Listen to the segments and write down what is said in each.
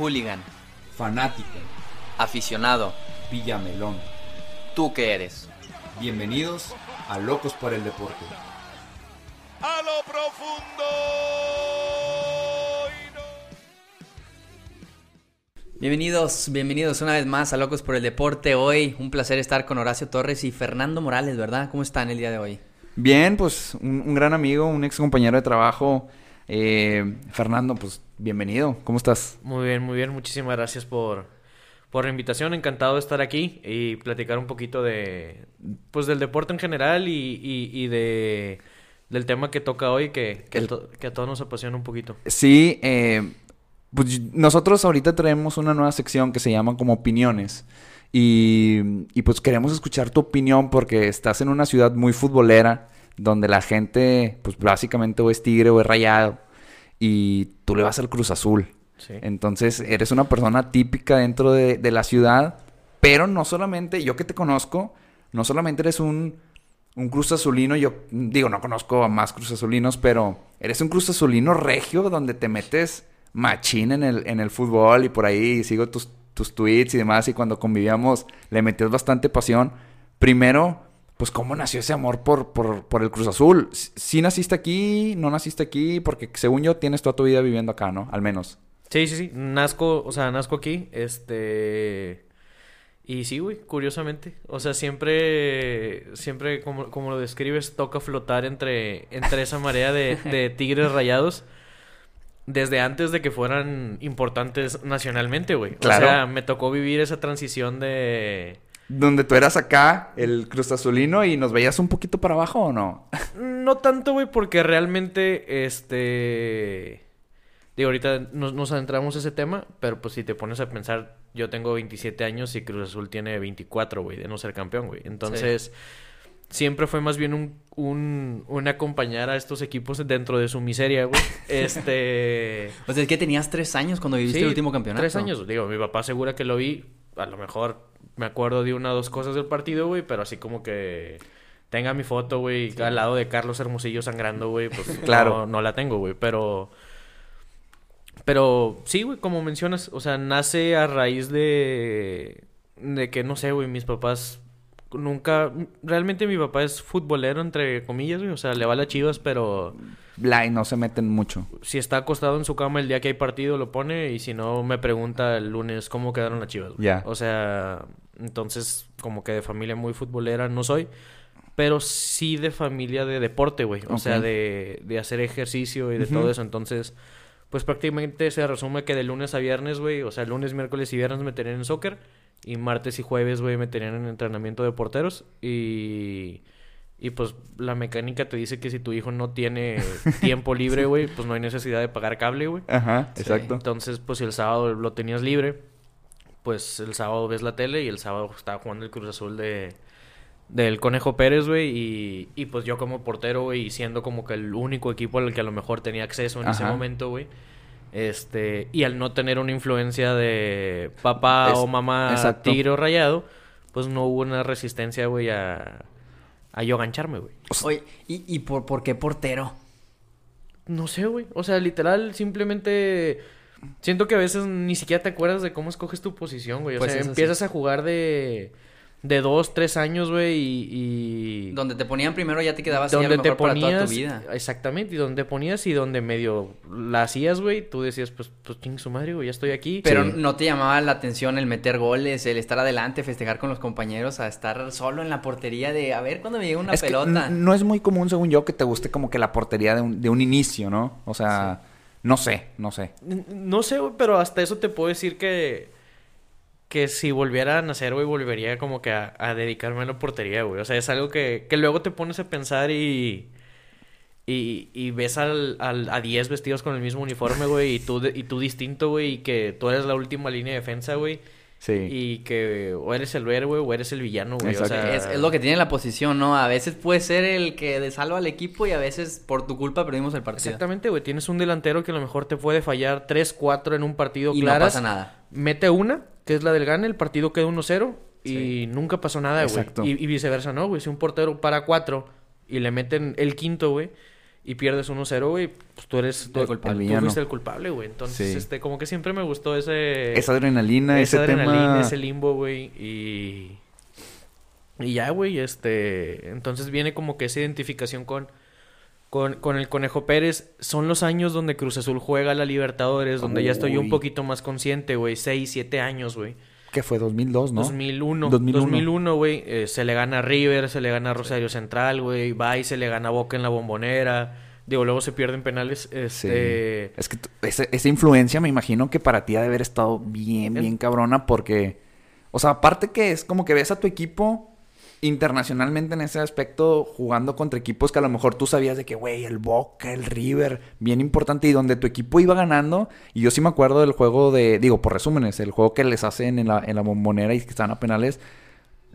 Hooligan. Fanático. Aficionado. Villamelón. ¿Tú qué eres? Bienvenidos a Locos por el Deporte. A lo profundo. Bienvenidos, bienvenidos una vez más a Locos por el Deporte. Hoy un placer estar con Horacio Torres y Fernando Morales, ¿verdad? ¿Cómo están el día de hoy? Bien, pues un, un gran amigo, un ex compañero de trabajo. Eh, Fernando, pues bienvenido. ¿Cómo estás? Muy bien, muy bien. Muchísimas gracias por, por la invitación. Encantado de estar aquí y platicar un poquito de, pues, del deporte en general y, y, y de, del tema que toca hoy que, que, El- to- que a todos nos apasiona un poquito. Sí, eh, pues nosotros ahorita traemos una nueva sección que se llama como opiniones. Y, y, pues queremos escuchar tu opinión porque estás en una ciudad muy futbolera donde la gente pues básicamente o es tigre o es rayado y tú le vas al Cruz Azul. Sí. Entonces eres una persona típica dentro de, de la ciudad, pero no solamente, yo que te conozco, no solamente eres un, un Cruz Azulino, yo digo, no conozco a más Cruz Azulinos, pero eres un Cruz Azulino regio donde te metes machín en el, en el fútbol y por ahí sigo tus, tus tweets y demás y cuando convivíamos le metías bastante pasión. Primero, pues cómo nació ese amor por, por, por el Cruz Azul. Si naciste aquí, no naciste aquí, porque según yo tienes toda tu vida viviendo acá, ¿no? Al menos. Sí, sí, sí. Nazco, o sea, nazco aquí. Este. Y sí, güey, curiosamente. O sea, siempre, siempre, como, como lo describes, toca flotar entre, entre esa marea de, de tigres rayados. Desde antes de que fueran importantes nacionalmente, güey. Claro. O sea, me tocó vivir esa transición de... Donde tú eras acá, el Cruz Azulino, y nos veías un poquito para abajo o no? No tanto, güey, porque realmente, este... Digo, ahorita nos, nos adentramos a ese tema, pero pues si te pones a pensar, yo tengo 27 años y Cruz Azul tiene 24, güey, de no ser campeón, güey. Entonces, siempre fue más bien un, un, un acompañar a estos equipos dentro de su miseria, güey. Este... O sea, es que tenías tres años cuando viviste Sí, el último campeonato. Tres años, digo, mi papá asegura que lo vi. A lo mejor me acuerdo de una o dos cosas del partido, güey, pero así como que tenga mi foto, güey, al lado de Carlos Hermosillo sangrando, güey, pues Claro. no, no la tengo, güey, pero. Pero sí, güey, como mencionas, o sea, nace a raíz de. de que no sé, güey, mis papás nunca. Realmente mi papá es futbolero, entre comillas, güey, o sea, le va a las chivas, pero y no se meten mucho. si está acostado en su cama el día que hay partido lo pone y si no me pregunta el lunes cómo quedaron las chivas. Ya. O sea, entonces como que de familia muy futbolera no soy, pero sí de familia de deporte, güey. O sea, de, de hacer ejercicio y de todo eso. Entonces, pues prácticamente se resume que de lunes a viernes, güey, o sea, lunes, miércoles y viernes me tenían en soccer y martes y jueves, güey, me tenían en entrenamiento de porteros y... Y pues la mecánica te dice que si tu hijo no tiene tiempo libre, güey, pues no hay necesidad de pagar cable, güey. Ajá, Sí. exacto. Entonces, pues si el sábado lo tenías libre, pues el sábado ves la tele y el sábado estaba jugando el Cruz Azul de del Conejo Pérez, güey, y, y pues yo como portero, güey, y siendo como que el único equipo al que a lo mejor tenía acceso en ese momento, güey. Este, y al no tener una influencia de papá Es- o mamá exacto. tigre o rayado, pues no hubo una resistencia, güey, a, a yo gancharme, güey. Oye, ¿y, y por, por qué portero? No sé, güey. O sea, literal, simplemente siento que a veces ni siquiera te acuerdas de cómo escoges tu posición, güey. O Pues sea, sí. empiezas a jugar de de dos, tres años, güey, y, y Donde te ponían primero ya te quedabas ahí a donde te mejor para toda ponías, tu vida. exactamente, y donde ponías y donde medio la hacías, güey, tú decías, pues, pues ching su madre, güey, ya estoy aquí. Pero Sí. no te llamaba la atención el meter goles, el estar adelante, festejar con los compañeros, a estar solo en la portería de a ver cuándo me llega una Es pelota. no es muy común, según yo, que te guste como que la portería de un, de un inicio, ¿no? O sea, no sé, no sé. No sé, güey, pero hasta eso te puedo decir que que si volviera a nacer, güey, volvería como que a, a dedicarme a la portería, güey. O sea, es algo que, que luego te pones a pensar y... Y, y ves al, al, a 10 vestidos con el mismo uniforme, güey, y tú, de- y tú distinto, güey, y que tú eres la última línea de defensa, güey, Sí. y que o eres el héroe, o eres el villano, güey, o sea... Es, es lo que tiene la posición, ¿no? A veces puede ser el que salva al equipo y a veces por tu culpa perdimos el partido. Exactamente, güey, tienes un delantero que a lo mejor te puede fallar 3, 4 en un partido Y no pasa nada. mete una, que es la del gane, el partido queda 1-0 y nunca pasó nada, güey. Y, y viceversa, ¿no, güey? Si un portero para cuatro y le meten el quinto, güey, y pierdes 1-0, güey, pues tú eres tú, El culpable. tú fuiste el culpable, güey. Entonces, Sí. este, como que siempre me gustó ese... Esa adrenalina, esa ese adrenalina, tema. ese limbo, güey. Y. Y ya, güey, este. Entonces viene como que esa identificación con. Con, con el Conejo Pérez. Son los años donde Cruz Azul juega a la Libertadores, donde ya estoy un poquito más consciente, güey. 6, 7 años, güey. Que fue 2002, ¿no? 2001. 2001. 2001, güey. eh, se le gana a River, se le gana a Rosario Central, güey. Va y se le gana a Boca en la bombonera. Digo, luego se pierden penales. Sí. Este. Es que ese- esa influencia me imagino que para ti ha de haber estado bien, En- bien cabrona porque... O sea, aparte que es como que ves a tu equipo internacionalmente en ese aspecto jugando contra equipos que a lo mejor tú sabías de que, güey, el Boca, el River, bien importante y donde tu equipo iba ganando. Y yo sí me acuerdo del juego de, digo, por resúmenes, el juego que les hacen en la, en la bombonera y que están a penales.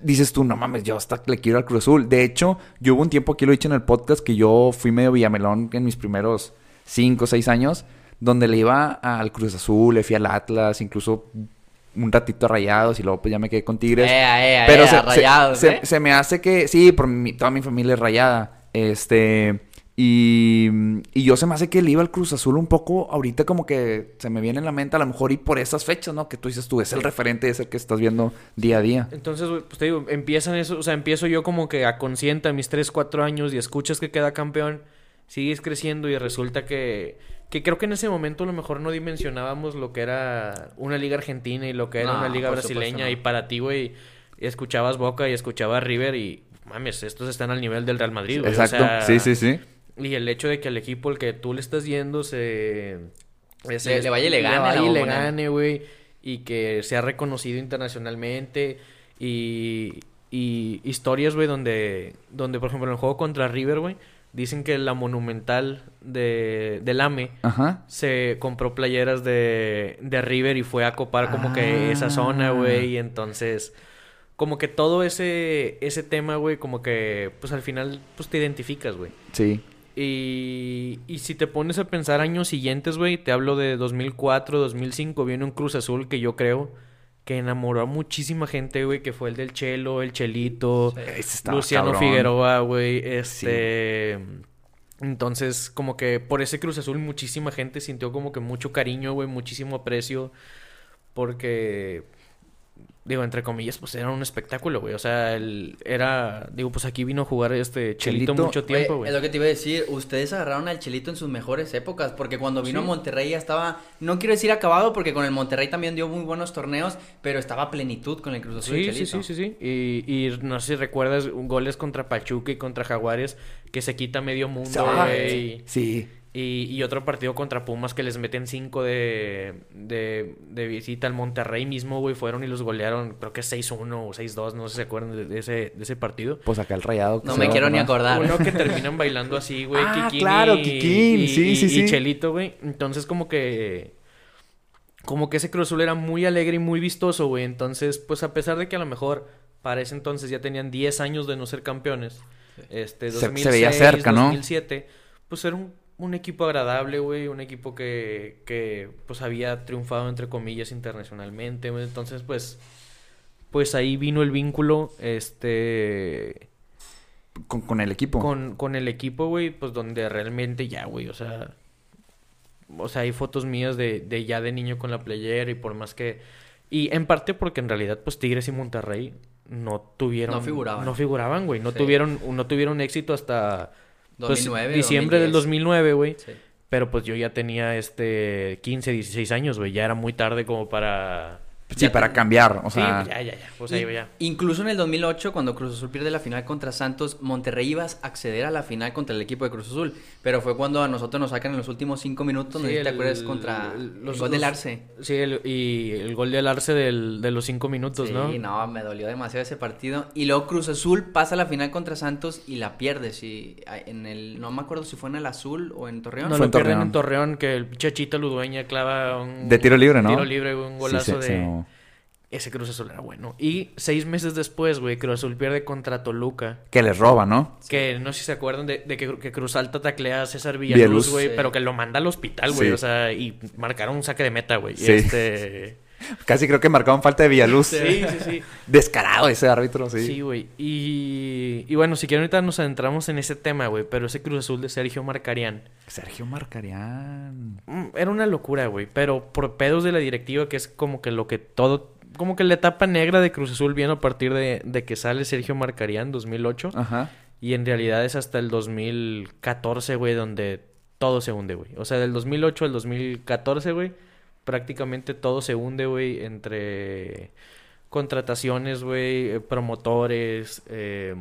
Dices tú, no mames, yo hasta le quiero al Cruz Azul. De hecho, yo hubo un tiempo, aquí lo he dicho en el podcast, que yo fui medio Villamelón en mis primeros 5 o 6 años, donde le iba al Cruz Azul, le fui al Atlas, incluso un ratito a Rayados y luego pues ya me quedé con Tigres. Ea, ea, Pero ea, se, se- rayados, se- ¿eh? se me hace que, sí, por mi- toda mi familia es rayada. Este, y, y yo se me hace que le iba al Cruz Azul un poco ahorita como que se me viene en la mente a lo mejor y por esas fechas, ¿no? Que tú dices tú, es el referente, es el que estás viendo día a día. Entonces, güey, pues te digo, empiezan eso, o sea, empiezo yo como que a consciente a mis 3, 4 años y escuchas que queda campeón, sigues creciendo y resulta que, que creo que en ese momento a lo mejor no dimensionábamos lo que era una liga argentina y lo que era No, una liga brasileña no. y para ti, güey, escuchabas Boca y escuchabas River y mames, estos están al nivel del Real Madrid, güey. o Exacto, sea, sí, sí, sí. Y el hecho de que al equipo al que tú le estás yendo se... Le- le vaya y le gane vaya y le gane, güey. Y que sea reconocido internacionalmente. Y, y historias, güey, donde, donde, por ejemplo, en el juego contra River, güey, dicen que la monumental de, del AME Ajá. se compró playeras de, de River y fue a copar como que esa zona, Ah. güey. Y entonces, como que todo ese, ese tema, güey, como que, pues al final, pues te identificas, güey. Sí. Y, y si te pones a pensar años siguientes, güey, te hablo de 2004, 2005, viene un Cruz Azul que yo creo que enamoró a muchísima gente, güey, que fue el del Chelo, el Chelito, Ese estaba Luciano cabrón. Figueroa, güey, este... Entonces, como que por ese Cruz Azul muchísima gente sintió como que mucho cariño, güey, muchísimo aprecio, porque, digo, entre comillas, pues era un espectáculo, güey, o sea, el, era, digo, pues aquí vino a jugar este Chelito, Chelito, mucho tiempo, Güey. Es lo que te iba a decir. Ustedes agarraron al Chelito en sus mejores épocas. Porque cuando vino Sí. a Monterrey ya estaba. No quiero decir acabado, porque con el Monterrey también dio muy buenos torneos. Pero estaba a plenitud con el Cruz Azul. y Sí, sí, Chelito. sí, sí, sí. Y, y no sé si recuerdas goles contra Pachuca y contra Jaguares que se quita medio mundo, güey. Sí. Y, y otro partido contra Pumas que les meten cinco de, de, de visita al Monterrey mismo, güey. Fueron y los golearon, creo que 6-1 o 6-2, no sé si se acuerdan de, de ese, de ese partido. Pues acá el rayado. No me quiero ni acordar. Uno que terminan bailando así, güey. Ah, Kikín claro, y- Kikín, y- sí, y- sí, y sí. Chelito, güey. Entonces, como que. Como que ese Cruz Azul era muy alegre y muy vistoso, güey. Entonces, pues a pesar de que a lo mejor para ese entonces ya tenían 10 años de no ser campeones. Este, Se- se 2006, veía cerca, ¿no? 2007. Pues era un, un equipo agradable, güey. Un equipo que, que, pues había triunfado, entre comillas, internacionalmente, güey. Entonces, pues. Pues ahí vino el vínculo, este Con, con el equipo. con, con el equipo, güey, pues donde realmente ya, güey, o sea, o sea, hay fotos mías de, de ya de niño con la playera y por más que, y en parte porque en realidad, pues Tigres y Monterrey no tuvieron, No figuraban. no figuraban, güey, no Sí. tuvieron, no tuvieron éxito hasta pues, 2009, diciembre del 2010. 2009, güey, Sí. pero pues yo ya tenía este 15, 16 años, güey, ya era muy tarde como para, Sí, para cambiar. O sea, sí, ya, ya, ya, pues ahí In- ya. Incluso en el 2008, cuando Cruz Azul pierde la final contra Santos, Monterrey iba a acceder a la final contra el equipo de Cruz Azul. Pero fue cuando a nosotros nos sacan en los últimos cinco minutos, no sé si te el- acuerdas, contra el- el los- gol del Arce. Sí, el- y el gol del Arce del, de los cinco minutos, Sí, ¿no? no, me dolió demasiado ese partido. Y luego Cruz Azul pasa a la final contra Santos y la pierde. Sí, en el, no me acuerdo si fue en el Azul o en Torreón. No, Fue lo en pierden Torreón. en Torreón, que el Chachita Ludueña clava un... De tiro libre, ¿no? Tiro libre, un sí, golazo de... Ese Cruz Azul era bueno. Y seis meses después, güey, Cruz Azul pierde contra Toluca. que les roba, ¿no? Que no sé si se acuerdan de, de que, que Cruz Alta taclea a César Villaluz, güey, Sí. pero que lo manda al hospital, güey. Sí. O sea, y marcaron un saque de meta, güey. Sí. Este... Casi creo que marcaban falta de Villaluz. Sí, sí, sí. Descarado ese árbitro, sí. Sí, güey. Y, y bueno, si quieren ahorita nos adentramos en ese tema, güey. Pero ese Cruz Azul de Sergio Marcarián. Sergio Marcarián. mm, Era una locura, güey. Pero por pedos de la directiva, que es como que lo que todo... Como que la etapa negra de Cruz Azul viene a partir de, de que sale Sergio Marcarián, 2008. Ajá. Y en realidad es hasta el 2014, güey, donde todo se hunde, güey. O sea, del 2008 al 2014, güey, prácticamente todo se hunde, güey, entre contrataciones, güey, eh, promotores, eh,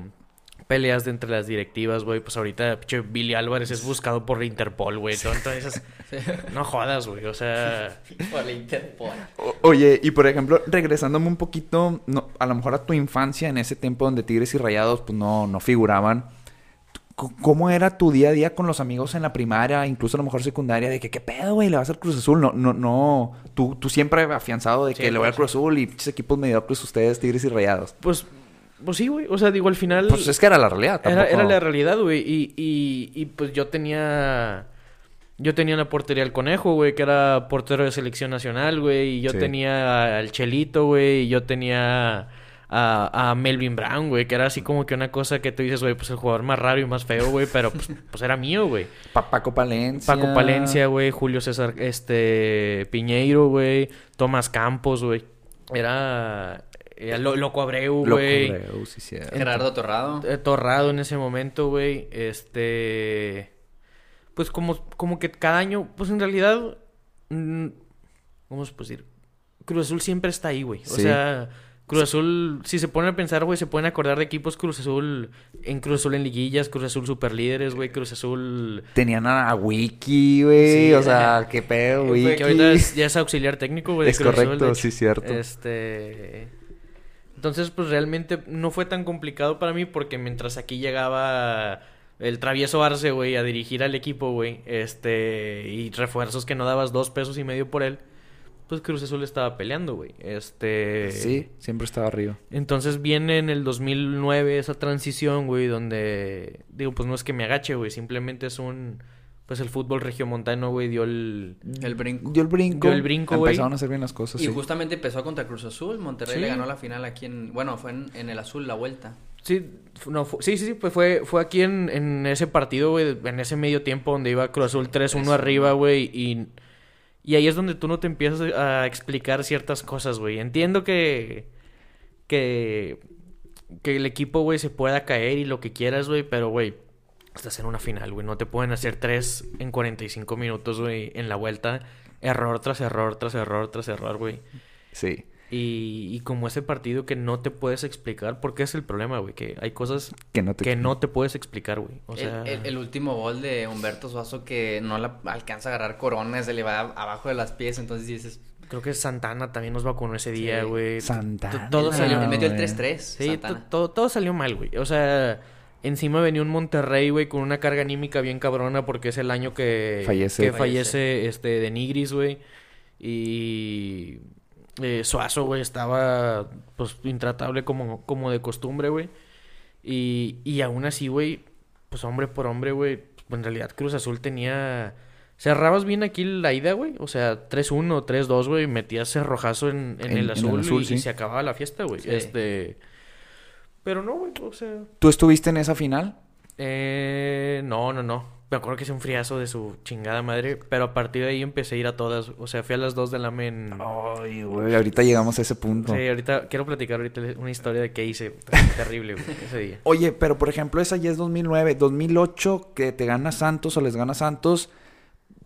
peleas de entre las directivas, güey. Pues ahorita, pinche Billy Álvarez es buscado por Interpol, güey. esas... No jodas, güey. O sea... Por la Interpol. O- Oye, y por ejemplo, regresándome un poquito, no, a lo mejor a tu infancia, en ese tiempo donde Tigres y Rayados pues no, no figuraban. ¿Cómo era tu día a día con los amigos en la primaria, incluso a lo mejor secundaria, de que qué pedo, güey, le vas al Cruz Azul? No, no, no. Tú, tú siempre afianzado de que Sí, le voy al pues, Cruz Azul y equipos mediocres ustedes, Tigres y Rayados. Pues... Pues sí, güey. O sea, digo, al final... Pues es que era la realidad. Tampoco- era la realidad, güey. Y, y, y pues yo tenía. Yo tenía en la portería al conejo, güey, que era portero de selección nacional, güey. Y yo Sí. tenía al Chelito, güey. Y yo tenía a, a Melvin Brown, güey, que era así como que una cosa que tú dices, güey, pues el jugador más raro y más feo, güey. Pero pues, pues era mío, güey. Pa- Paco Palencia. Paco Palencia, güey. Julio César este, Piñeiro, güey. Tomás Campos, güey. Era. Era Lo- Loco Abreu, Loco güey. Abreu, sí, cierto. Gerardo Torrado. eh, Torrado en ese momento, güey. Este. Pues como, como que cada año, pues en realidad. mm, ¿Cómo se puede decir? Cruz Azul siempre está ahí, güey. O Sí. sea, Cruz Azul, si se ponen a pensar, güey, se pueden acordar de equipos Cruz Azul en Cruz Azul en liguillas, Cruz Azul superlíderes, güey, Cruz Azul. Tenían a Wiki, güey. Sí, o sea, qué pedo, eh, Wiki. Que ahorita es- ya es auxiliar técnico, güey. Es Cruz correcto, sí, cierto. Este. Entonces, pues realmente no fue tan complicado para mí porque mientras aquí llegaba el travieso Arce, güey, a dirigir al equipo, güey, este, y refuerzos que no dabas dos pesos y medio por él, pues Cruz Azul estaba peleando, güey. Este. Sí, siempre estaba arriba. Entonces viene en el 2009 esa transición, güey, donde, digo, pues no es que me agache, güey, simplemente es un, pues el fútbol regiomontano, güey, dio el... El brinco. Dio el brinco. Dio el brinco, güey. Empezaron a hacer bien las cosas, Y sí. justamente empezó contra Cruz Azul. Monterrey Sí. le ganó la final aquí en. Bueno, fue en, en el azul la vuelta. No, sí, sí, sí, pues fue, fue aquí en, en ese partido, güey, en ese medio tiempo donde iba Cruz Azul 3-1 arriba, güey, y, y ahí es donde tú no te empiezas a explicar ciertas cosas, güey. Entiendo que, que, que el equipo, güey, se pueda caer y lo que quieras, güey, pero, güey, estás en una final, güey, no te pueden hacer tres en 45 minutos, güey, en la vuelta, error tras error, tras error, tras error, güey. Sí. Y, y como ese partido que no te puedes explicar, porque es el problema, güey, que hay cosas Que no te... que no te puedes explicar, güey. O El- sea, el, el último gol de Humberto Suazo que no la alcanza a agarrar corona, se le va abajo de las pies. Entonces dices. creo que Santana también nos vacunó ese día, Sí. güey. Santana, Todo salió, metió el güey. 3-3. sí, todo salió mal, güey. O sea, encima venía un Monterrey, güey, con una carga anímica bien cabrona porque es el año que Fallece. que fallece este de Nigris, güey. Y eh, Suazo, güey, estaba pues intratable como, como de costumbre, güey. Y, y aún así, güey, pues hombre por hombre, güey, en realidad Cruz Azul tenía... Cerrabas bien aquí la ida, güey. O sea, 3-1, 3-2, güey. Metías cerrojazo en, en, En- en el el azul, azul, y, sí. y se acababa la fiesta, güey. Sí. Este... Pero no, güey, o sea... ¿Tú estuviste en esa final? Eh, no, no, no. Me acuerdo que hice un friazo de su chingada madre. Pero a partir de ahí empecé a ir a todas. O sea, fui a las 2 de la men. Ay, güey, ahorita llegamos a ese punto. Sí, ahorita quiero platicar ahorita una historia de qué hice. Terrible, güey, ese día. Oye, pero por ejemplo, esa ya es 2009. 2008, que te gana Santos o les gana Santos.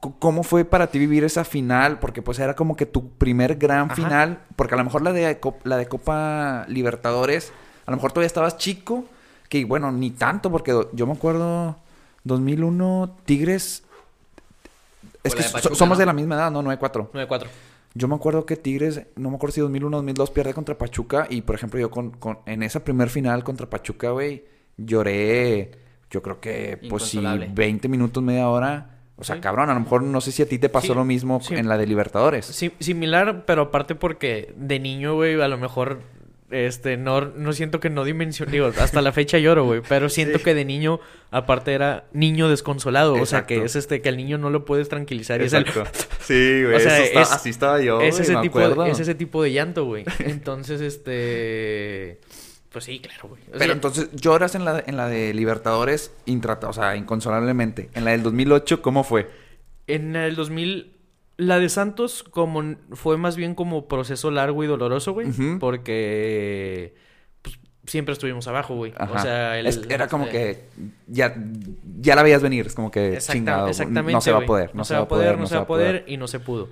¿Cómo fue para ti vivir esa final? Porque pues era como que tu primer gran Ajá. final. Porque a lo mejor la de, la de Copa Libertadores, a lo mejor todavía estabas chico. Que bueno, ni tanto, porque yo me acuerdo 2001, Tigres... Es que de Pachuca, somos ¿no? de la misma edad, ¿no? 9-4. 9-4. Yo me acuerdo que Tigres, no me acuerdo si 2001 o 2002 pierde contra Pachuca. Y por ejemplo, yo con, con- en esa primer final contra Pachuca, güey, lloré. Yo creo que, pues sí, Inconsolable. 20 minutos, media hora. O sea, Sí. cabrón, a lo mejor no sé si a ti te pasó Sí, lo mismo sí. en la de Libertadores. Similar, pero aparte porque de niño, güey, a lo mejor. Este, no, no siento que no dimensioné. Hasta la fecha lloro, güey. Pero siento que de niño, aparte era niño desconsolado. O sea, que es este, que al niño no lo puedes tranquilizar. Y. Exacto. Sí, güey. O sea, está- es- así estaba yo, es, ese me tipo acuerdo. de, es ese tipo de llanto, güey. Entonces, este... Pues sí, claro, güey. O Pero sea, entonces, lloras en la, en la de Libertadores intrata, o sea, inconsolablemente. En la del 2008, ¿cómo fue? En el 2000, la de Santos como fue más bien como proceso largo y doloroso, güey. Porque pues, siempre estuvimos abajo, güey. Ajá. O sea, el- Es- era como eh, que ya, ya la veías venir. Es como que exacta- chingado. exactamente, no se va a poder. No, se va a poder, no se va a poder y no se pudo.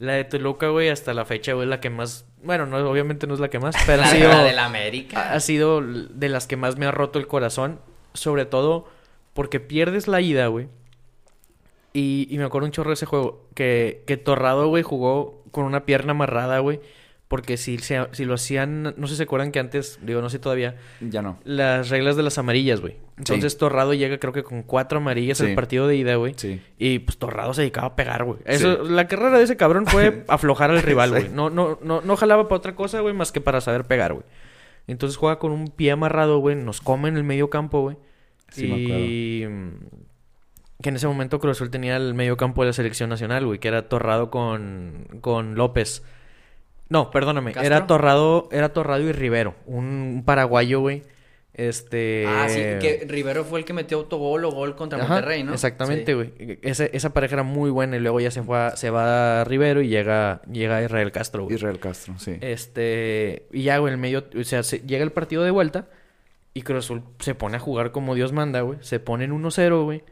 La de Toluca, güey, hasta la fecha, güey, la que más... Bueno, no, obviamente no es la que más, pero ha La, sido... la del América. ha sido de las que más me ha roto el corazón. Sobre todo porque pierdes la ida, güey. Y, y me acuerdo un chorro de ese juego. Que, que Torrado, güey, jugó con una pierna amarrada, güey. Porque si, se- si lo hacían... No sé si se acuerdan que antes, digo, no sé todavía... Ya no. Las reglas de las amarillas, güey. Entonces Torrado llega creo que con cuatro amarillas Sí. al partido de ida, güey. Sí. Y pues Torrado se dedicaba a pegar, güey. Eso, la carrera de ese cabrón fue aflojar al rival, güey. No, no, no, no jalaba para otra cosa, güey, más que para saber pegar, güey. Entonces juega con un pie amarrado, güey. Nos come en el medio campo, güey. Sí, me y mm, que en ese momento Cruz Azul tenía el medio campo de la selección nacional, güey, que era Torrado con, con López. No, perdóname, ¿Castro? era Torrado, era Torrado y Rivero, un, un paraguayo, güey. Este Ah, sí, que Rivero fue el que metió autogol o gol contra Ajá, Monterrey, ¿no? Exactamente, Sí. güey. Ese- Esa pareja era muy buena y luego ya se fue a- se va a Rivero y llega, llega Israel Castro, güey. Israel Castro, sí. Este, y ya, güey, en el medio, o sea, se- llega el partido de vuelta y Cruz Azul se pone a jugar como Dios manda, güey. Se pone en 1-0, güey.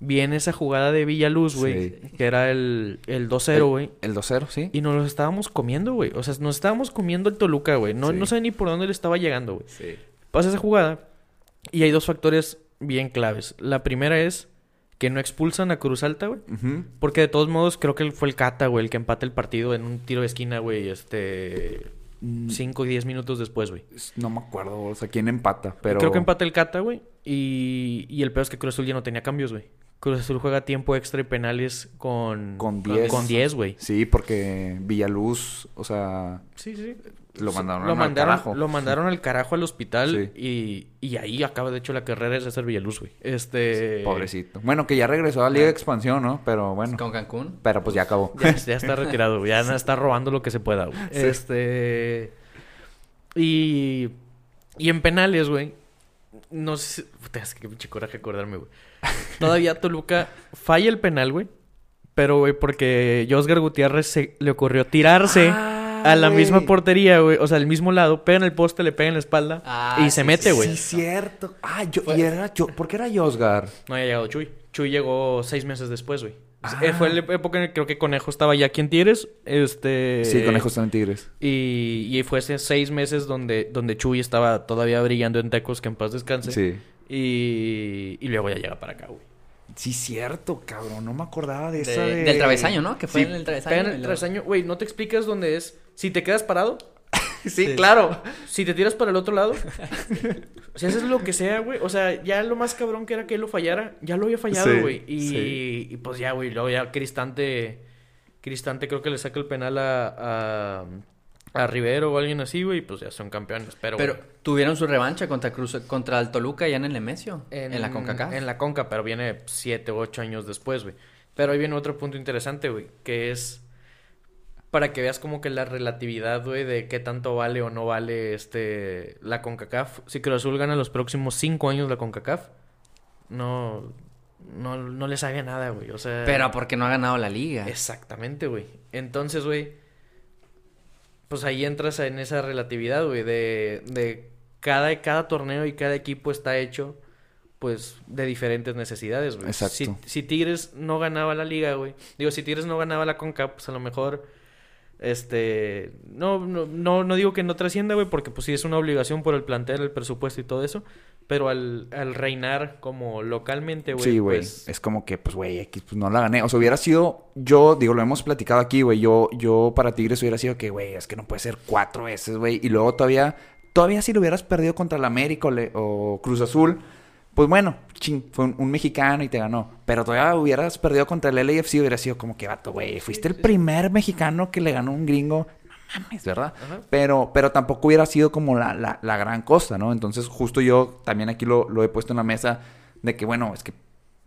Viene esa jugada de Villaluz, güey, Sí. que era el, el 2-0, güey. El 2-0, sí. Y nos los estábamos comiendo, güey. O sea, nos estábamos comiendo el Toluca, güey. No, Sí. no sé ni por dónde le estaba llegando, güey. Sí. Pasa esa jugada y hay dos factores bien claves. La primera es que no expulsan a Cruz Alta, güey. Porque de todos modos creo que fue el Cata, güey, el que empata el partido en un tiro de esquina, güey, este... Mm, 5 y 10 minutos después, güey. No me acuerdo, o sea, quién empata, pero... Creo que empata el Cata, güey. Y, y el peor es que Cruz Azul ya no tenía cambios, güey. Cruz Azul juega tiempo extra y penales con... Con 10. Con 10, güey. Sí, porque Villaluz, o sea, Sí, sí. lo mandaron lo al mandaron, carajo. Lo mandaron al carajo al hospital y, y ahí acaba, de hecho, la carrera de César Villaluz, güey. Este... Pobrecito. Bueno, que ya regresó a Liga de Expansión, ¿no? Pero bueno. Con Cancún. Pero pues ya acabó. Ya, ya está retirado, güey. Ya está robando lo que se pueda, güey. Sí. Este. Y. Y en penales, güey. No sé. si- Puta, es que pinche coraje acordarme, güey. Todavía Toluca falla el penal, güey. Pero, güey, porque Josgar Gutiérrez se le ocurrió tirarse Ah, a la güey. misma portería, güey. O sea, al mismo lado. Pega en el poste, le pega en la espalda. Ah, y se sí, mete, güey. Sí, cierto. Ah, yo, y era yo, ¿por qué era Josgar? No había llegado Chuy. Chuy llegó seis meses después, güey. Ah. Eh, Fue la época en que creo que Conejo estaba ya aquí en Tigres. Este... Sí, Conejos están en Tigres. Y, y fue hace seis meses donde, donde Chuy estaba todavía brillando en Tecos, que en paz descanse. Sí. Y, y luego ya llega para acá, güey. Sí, cierto, cabrón. No me acordaba de De- esa de... Del travesaño, ¿no? Que fue Sí, en el travesaño. En el luego- travesaño. Güey, no te explicas dónde es. Si te quedas parado, Sí, claro. si te tiras para el otro lado, si haces lo que sea, güey. O sea, ya lo más cabrón que era que él lo fallara, ya lo había fallado, Sí, güey. y, sí. y pues ya, güey. Luego ya Cristante, Cristante creo que le saca el penal a, a, a Rivero o alguien así, güey. Pues ya son campeones. Pero, Pero güey, tuvieron su revancha contra Cruz, contra el Toluca ya en el Nemesio. En, la CONCACAF. En la Conca, pero viene siete u ocho años después, güey. Pero ahí viene otro punto interesante, güey, que es para que veas como que la relatividad, güey, de qué tanto vale o no vale este la CONCACAF. Si Cruz Azul gana los próximos cinco años la CONCACAF, no, no, no le sabe nada, güey. O sea, Pero porque no ha ganado la liga. Exactamente, güey. Entonces, güey, pues ahí entras en esa relatividad, güey, de, de cada, cada torneo y cada equipo está hecho, pues, de diferentes necesidades, güey. Exacto. Si, si Tigres no ganaba la liga, güey, digo, si Tigres no ganaba la CONCACAF, pues a lo mejor, este, no, no, no, no digo que no trascienda, güey, porque pues sí es una obligación por el plantel, el presupuesto y todo eso, pero al, al reinar como localmente, güey, Sí, güey. pues... Es como que, pues, güey, aquí pues, no la gané. O sea, hubiera sido... Yo, digo, lo hemos platicado aquí, güey. Yo, yo para Tigres hubiera sido que, güey, es que no puede ser cuatro veces, güey. Y luego todavía... Todavía si lo hubieras perdido contra el América o, le- o Cruz Azul... Pues bueno, ching, fue un, un mexicano y te ganó. Pero todavía hubieras perdido contra el LAFC, hubiera sido como que, vato, güey, fuiste el primer mexicano que le ganó un gringo. No mames, ¿verdad? Ajá. Pero, pero tampoco hubiera sido como la, la, la gran cosa, ¿no? Entonces, justo yo también aquí lo, lo he puesto en la mesa de que, bueno, es que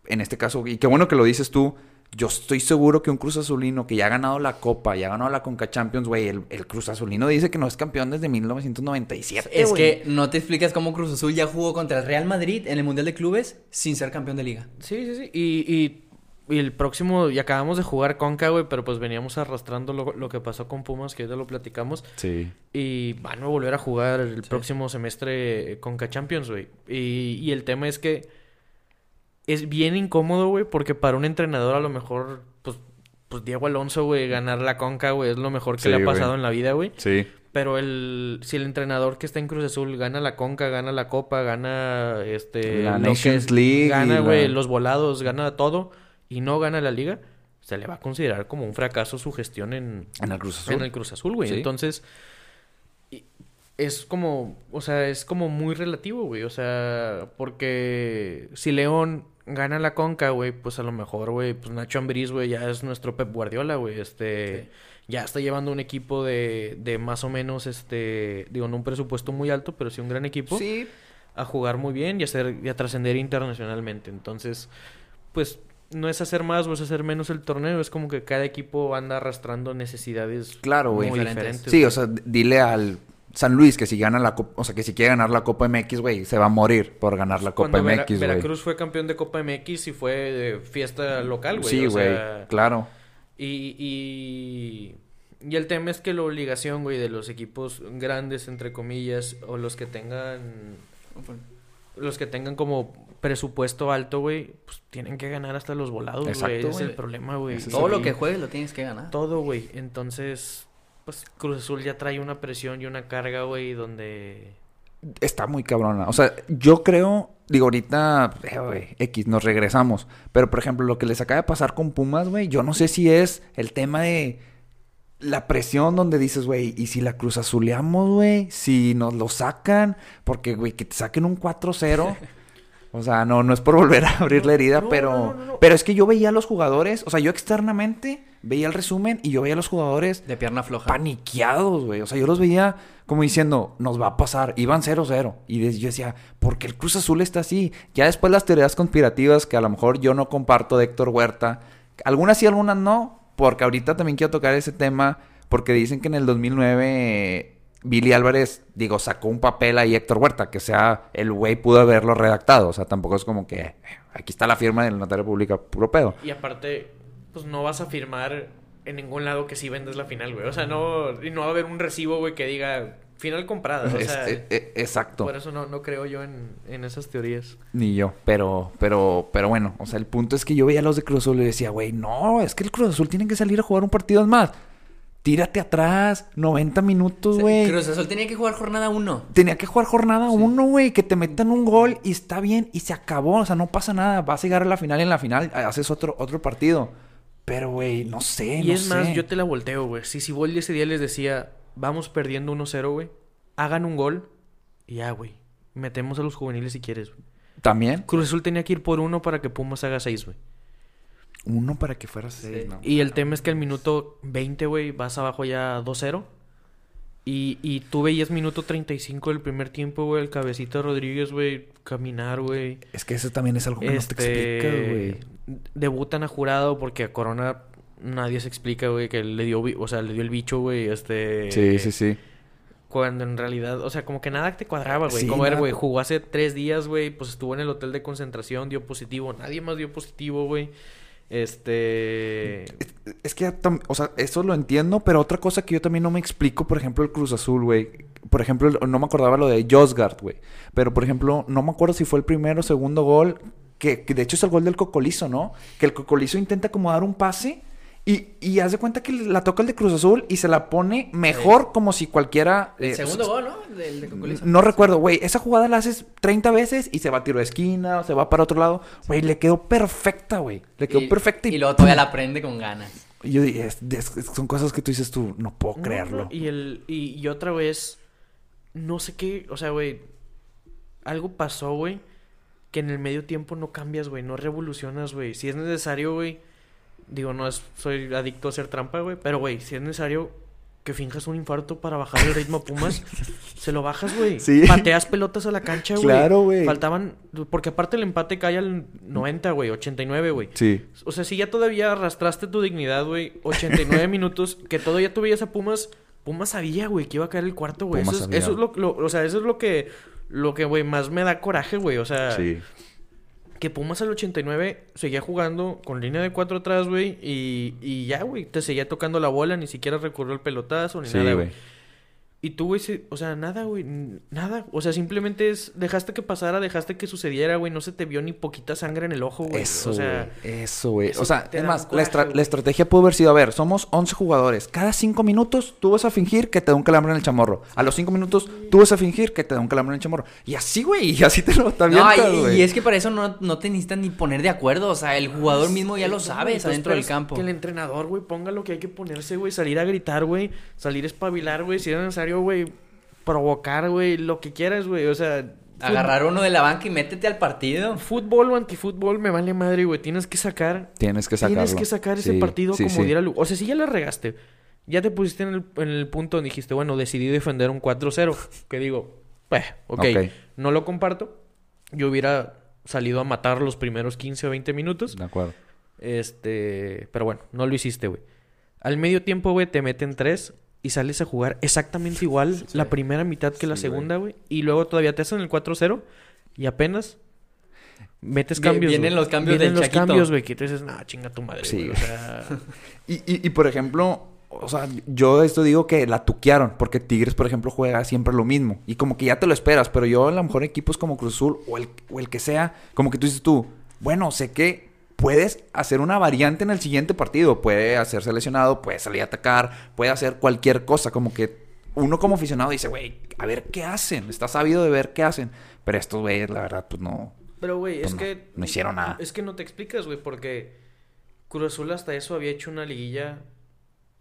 en este caso, y qué bueno que lo dices tú, yo estoy seguro que un Cruz Azulino que ya ha ganado la Copa, ya ha ganado la Conca Champions, güey, el, el Cruz Azulino dice que no es campeón desde 1997. Es que no te explicas cómo Cruz Azul ya jugó contra el Real Madrid en el Mundial de Clubes sin ser campeón de liga. Sí, sí, sí. Y, y, y el próximo, y acabamos de jugar Conca, güey, pero pues veníamos arrastrando lo, lo que pasó con Pumas, que ya lo platicamos. Sí. Y van a volver a jugar el próximo semestre Conca Champions, güey. Y, y el tema es que es bien incómodo, güey, porque para un entrenador a lo mejor, pues, pues Diego Alonso, güey, ganar la Conca, güey, es lo mejor que Sí, le ha pasado en la vida, güey. Sí. Pero el, si el entrenador que está en Cruz Azul gana la Conca, gana la Copa, gana este La que Nations es- League gana, la- güey, los volados, gana todo y no gana la liga, se le va a considerar como un fracaso su gestión en, En el Cruz Azul. en el Cruz Azul, güey. Sí. Entonces, es como, o sea, es como muy relativo, güey. O sea, porque si León gana la Conca, güey, pues a lo mejor, güey, pues Nacho Ambriz, güey, ya es nuestro Pep Guardiola, güey. Este, ya está llevando un equipo de, de más o menos, este, digo, no un presupuesto muy alto, pero sí un gran equipo Sí. a jugar muy bien y a, hacer, y a trascender internacionalmente. Entonces, pues no es hacer más o es hacer menos el torneo, es como que cada equipo anda arrastrando necesidades Claro, güey. muy Diferentes. diferentes. Sí, o sea, dile al San Luis que si gana la Copa, o sea, que si quiere ganar la Copa MX, güey, se va a morir por ganar la Copa Cuando MX, güey. Veracruz fue campeón de Copa MX y fue de fiesta local, güey. Sí, güey, sea, claro. Y, y, y el tema es que la obligación, güey, de los equipos grandes, entre comillas, o los que tengan los que tengan como presupuesto alto, güey, pues tienen que ganar hasta los volados, güey. Ese es el problema, güey. Todo lo que juegues lo tienes que ganar. Todo, güey. Entonces, pues Cruz Azul ya trae una presión y una carga, güey, donde... Está muy cabrona. O sea, yo creo, digo, ahorita, eh, güey, X, nos regresamos. Pero, por ejemplo, lo que les acaba de pasar con Pumas, güey, yo no sé si es el tema de la presión donde dices, güey, ¿y si la Cruz Azuleamos, güey? Si nos lo sacan, porque, güey, que te saquen un 4-0. O sea, no, no es por volver a abrir la herida, no, pero... no. Pero es que yo veía a los jugadores, o sea, yo externamente veía el resumen y yo veía a los jugadores De pierna floja. paniqueados, güey. O sea, yo los veía como diciendo, nos va a pasar. Iban 0-0. Y yo decía, ¿por qué el Cruz Azul está así? Ya después las teorías conspirativas que a lo mejor yo no comparto de Héctor Huerta. Algunas sí, algunas no. Porque ahorita también quiero tocar ese tema. Porque dicen que en el 2009 eh, Billy Álvarez, digo, sacó un papel ahí Héctor Huerta. Que sea, el güey pudo haberlo redactado. O sea, tampoco es como que eh, aquí está la firma del notario pública, puro pedo. Y aparte, pues no vas a firmar en ningún lado que sí vendes la final, güey. O sea, no... Y no va a haber un recibo, güey, que diga final comprada. O sea, eh, eh, exacto. por eso no, no creo yo en, en esas teorías. Ni yo, pero, pero, pero bueno, o sea, el punto es que yo veía a los de Cruz Azul y decía, güey, no, es que el Cruz Azul tiene que salir a jugar un partido más. Tírate atrás, 90 minutos, güey. Cruz Azul tenía que jugar jornada 1. Tenía que jugar jornada uno, güey, que te metan un gol y está bien y se acabó, o sea, no pasa nada, vas a llegar a la final y en la final haces otro, otro partido. Pero, güey, no sé, Y no es más, yo te la volteo, güey. Si Siboldi ese día les decía, vamos perdiendo 1-0, güey, hagan un gol y ya, güey. Metemos a los juveniles si quieres, güey. También, Cruz Azul tenía que ir por uno para que Pumas haga seis, güey. Uno para que fuera seis, Sí. ¿no? Y el tema es que al minuto 20, güey, vas abajo ya 2-0. Y, y tú veías minuto 35 del primer tiempo, güey, el cabecita Rodríguez, güey, caminar, güey. Es que eso también es algo que no te explica, güey. Este, Debutan a jurado porque a Corona nadie se explica, güey, que le dio, o sea, le dio el bicho, güey, este... Sí, sí, sí. Cuando en realidad, o sea, como que nada te cuadraba, güey. Sí, como era, güey, jugó hace tres días, güey, pues estuvo en el hotel de concentración, dio positivo. Nadie más dio positivo, güey. Este... Es que, o sea, eso lo entiendo, pero otra cosa que yo también no me explico, por ejemplo, el Cruz Azul, güey. Por ejemplo, no me acordaba lo de Josgard, güey. Pero, por ejemplo, no me acuerdo si fue el primero o segundo gol, que, que de hecho es el gol del Cocolizo, ¿no? Que el Cocolizo intenta como dar un pase y, y haz de cuenta que la toca el de Cruz Azul y se la pone mejor como si cualquiera... El eh, segundo s- gol, ¿no? Del Cocolizo. No recuerdo, güey. Esa jugada la haces 30 veces y se va a tiro de esquina o se va para otro lado. Güey, le quedó perfecta, güey. Le quedó Y- perfecta y, Y luego todavía la prende con ganas. y yo dije, es- es- es- son cosas que tú dices tú, no puedo No, creerlo. no, Y, el, y, y otra vez, no sé qué, o sea, güey, algo pasó, güey, que en el medio tiempo no cambias, güey, no revolucionas, güey. Si es necesario, güey, digo, no es, soy adicto a hacer trampa, güey, pero, güey, si es necesario, que finjas un infarto para bajar el ritmo a Pumas, se lo bajas, güey. Sí. Pateas pelotas a la cancha, güey. Claro, güey. Faltaban, porque aparte el empate cae al 90, güey, 89, güey. Sí. O sea, si ya todavía arrastraste tu dignidad, güey, 89 minutos, que todavía tú veías a Pumas, Pumas sabía, güey, que iba a caer el cuarto, güey. Eso, es, eso es lo, lo- o sea, eso es lo que, lo que, güey, más me da coraje, güey. O sea, Sí. Que Pumas al 89 seguía jugando con línea de cuatro atrás, güey, y, y ya, güey, te seguía tocando la bola, ni siquiera recurrió el pelotazo, ni Sí, nada, güey. Y tú, güey, o sea, nada, güey, nada. O sea, simplemente es, dejaste que pasara, dejaste que sucediera, güey, no se te vio ni poquita sangre en el ojo, güey. Eso, o sea, güey. Eso, güey. eso O sea, es más, la, estra- coraje, güey. la estrategia pudo haber sido, a ver, somos 11 jugadores. Cada 5 minutos tú vas a fingir que te da un calambre en el chamorro. A los 5 minutos tú vas a fingir que te da un calambre en el chamorro. Y así, güey, y así te lo te No, avientas, y, güey. y es que para eso no, no te necesitas ni poner de acuerdo. O sea, el jugador mismo ya lo sabe adentro del campo. Que el entrenador, güey, ponga lo que hay que ponerse, güey. Salir a gritar, güey. Salir a espabilar, güey. Si es necesario, güey. Provocar, güey. Lo que quieras, güey. O sea. Agarrar uno de la banca y métete al partido. Fútbol o antifútbol me vale madre, güey. Tienes que sacar. Tienes que sacarlo. Tienes que sacar ese Sí, partido sí, como sí. diera lu- O sea, si ya la regaste. Ya te pusiste en el, en el punto donde dijiste, bueno, decidí defender un 4-0. Que digo, eh, ok, Ok. no lo comparto. Yo hubiera salido a matar los primeros 15 o 20 minutos. De acuerdo. Este, pero bueno, no lo hiciste, güey. Al medio tiempo, güey, te meten tres y sales a jugar exactamente igual la primera mitad que la segunda, güey. Y luego todavía te hacen el 4-0 y apenas metes cambios. vienen güey. los cambios Vienen del los Chaquito. cambios, güey, que tú dices, nah, chinga tu madre, Sí. O sea, Y, y, y, por ejemplo, o sea, yo esto digo que la tuquearon, porque Tigres, por ejemplo, juega siempre lo mismo. Y como que ya te lo esperas, pero yo a lo mejor equipos como Cruz Azul o el, o el que sea, como que tú dices tú, bueno, sé que puedes hacer una variante en el siguiente partido. Puede hacerse lesionado, puede salir a atacar, puede hacer cualquier cosa. Como que uno como aficionado dice, güey, a ver qué hacen. Está sabido de ver qué hacen. Pero estos güeyes, la verdad, pues no. pero, güey, Pues es no, que... no hicieron nada. Es que no te explicas, güey, porque Cruz Azul hasta eso había hecho una liguilla,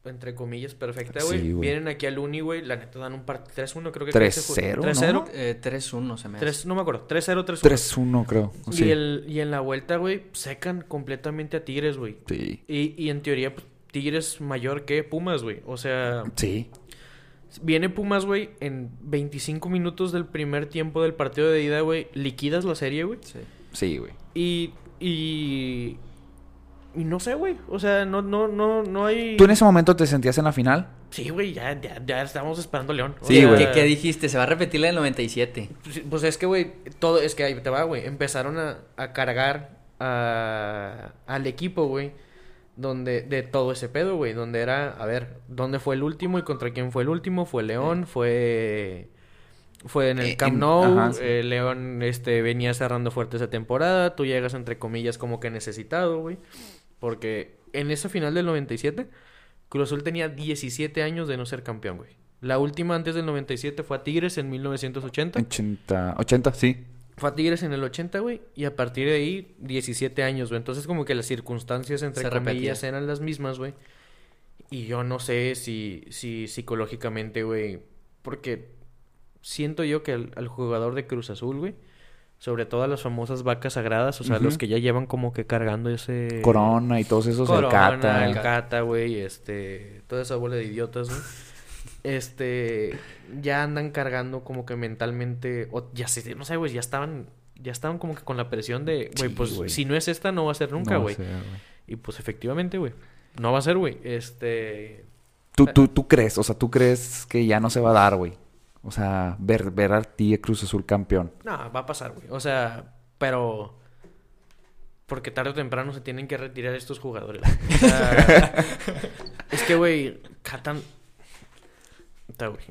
entre comillas, perfecta, güey. Sí, güey. Vienen aquí al Uni, güey, la neta dan un partido 3-1, creo que 3-0, ¿no? 3-0. Eh, 3-1 se me hace. Tres- no me acuerdo, 3-0, 3-1. 3-1, creo. Sí. Y, el, y en la vuelta, güey, secan completamente a Tigres, güey. Sí. Y, y en teoría, pues, Tigres mayor que Pumas, güey. O sea, Sí. viene Pumas, güey, en 25 minutos del primer tiempo del partido de ida, güey. Liquidas la serie, güey. Sí. Sí, güey. Y, y... Y no sé, güey. O sea, no, no, no, no hay... ¿Tú en ese momento te sentías en la final? Sí, güey, ya, ya, ya estamos esperando a León. O Sí, sea, güey. ¿Qué, qué dijiste? Se va a repetir la del 97. Pues, Pues es que, güey, todo, es que ahí te va, güey. Empezaron a, a cargar a- al equipo, güey. Donde, de todo ese pedo, güey. Donde era, a ver, ¿dónde fue el último y contra quién fue el último? Fue León, fue. Fue en el Eh, Camp Nou. sí. eh, León este, venía cerrando fuerte esa temporada. Tú llegas, entre comillas, como que necesitado, güey. Porque en esa final del 97, Cruz Azul tenía 17 años de no ser campeón, güey. La última antes del 97 fue a Tigres en 1980. 80, 80, sí. Fue a Tigres en el 80, güey. Y a partir de ahí, 17 años, güey. Entonces, como que las circunstancias, entre Se comillas, eran las mismas, güey. Y yo no sé si, si psicológicamente, güey. Porque siento yo que al, al jugador de Cruz Azul, güey. Sobre todo a las famosas vacas sagradas, o sea, los que ya llevan como que cargando ese... Corona y todos esos, el Corona, Cata. el Cata, güey, este, toda esa bola de idiotas, güey. Este, ya andan cargando como que mentalmente, o ya sé, no sé, güey, ya estaban, ya estaban como que con la presión de, güey, Sí, pues si no es esta, no va a ser nunca, No güey. sé, y pues efectivamente, güey, no va a ser, güey. Este, ¿Tú, tú, tú crees, o sea, tú crees que ya no se va a dar, güey. O sea, ver, ver a ti Cruz Azul campeón. no, va a pasar, güey. O sea, pero porque tarde o temprano se tienen que retirar estos jugadores. O sea, es que, güey, Catan.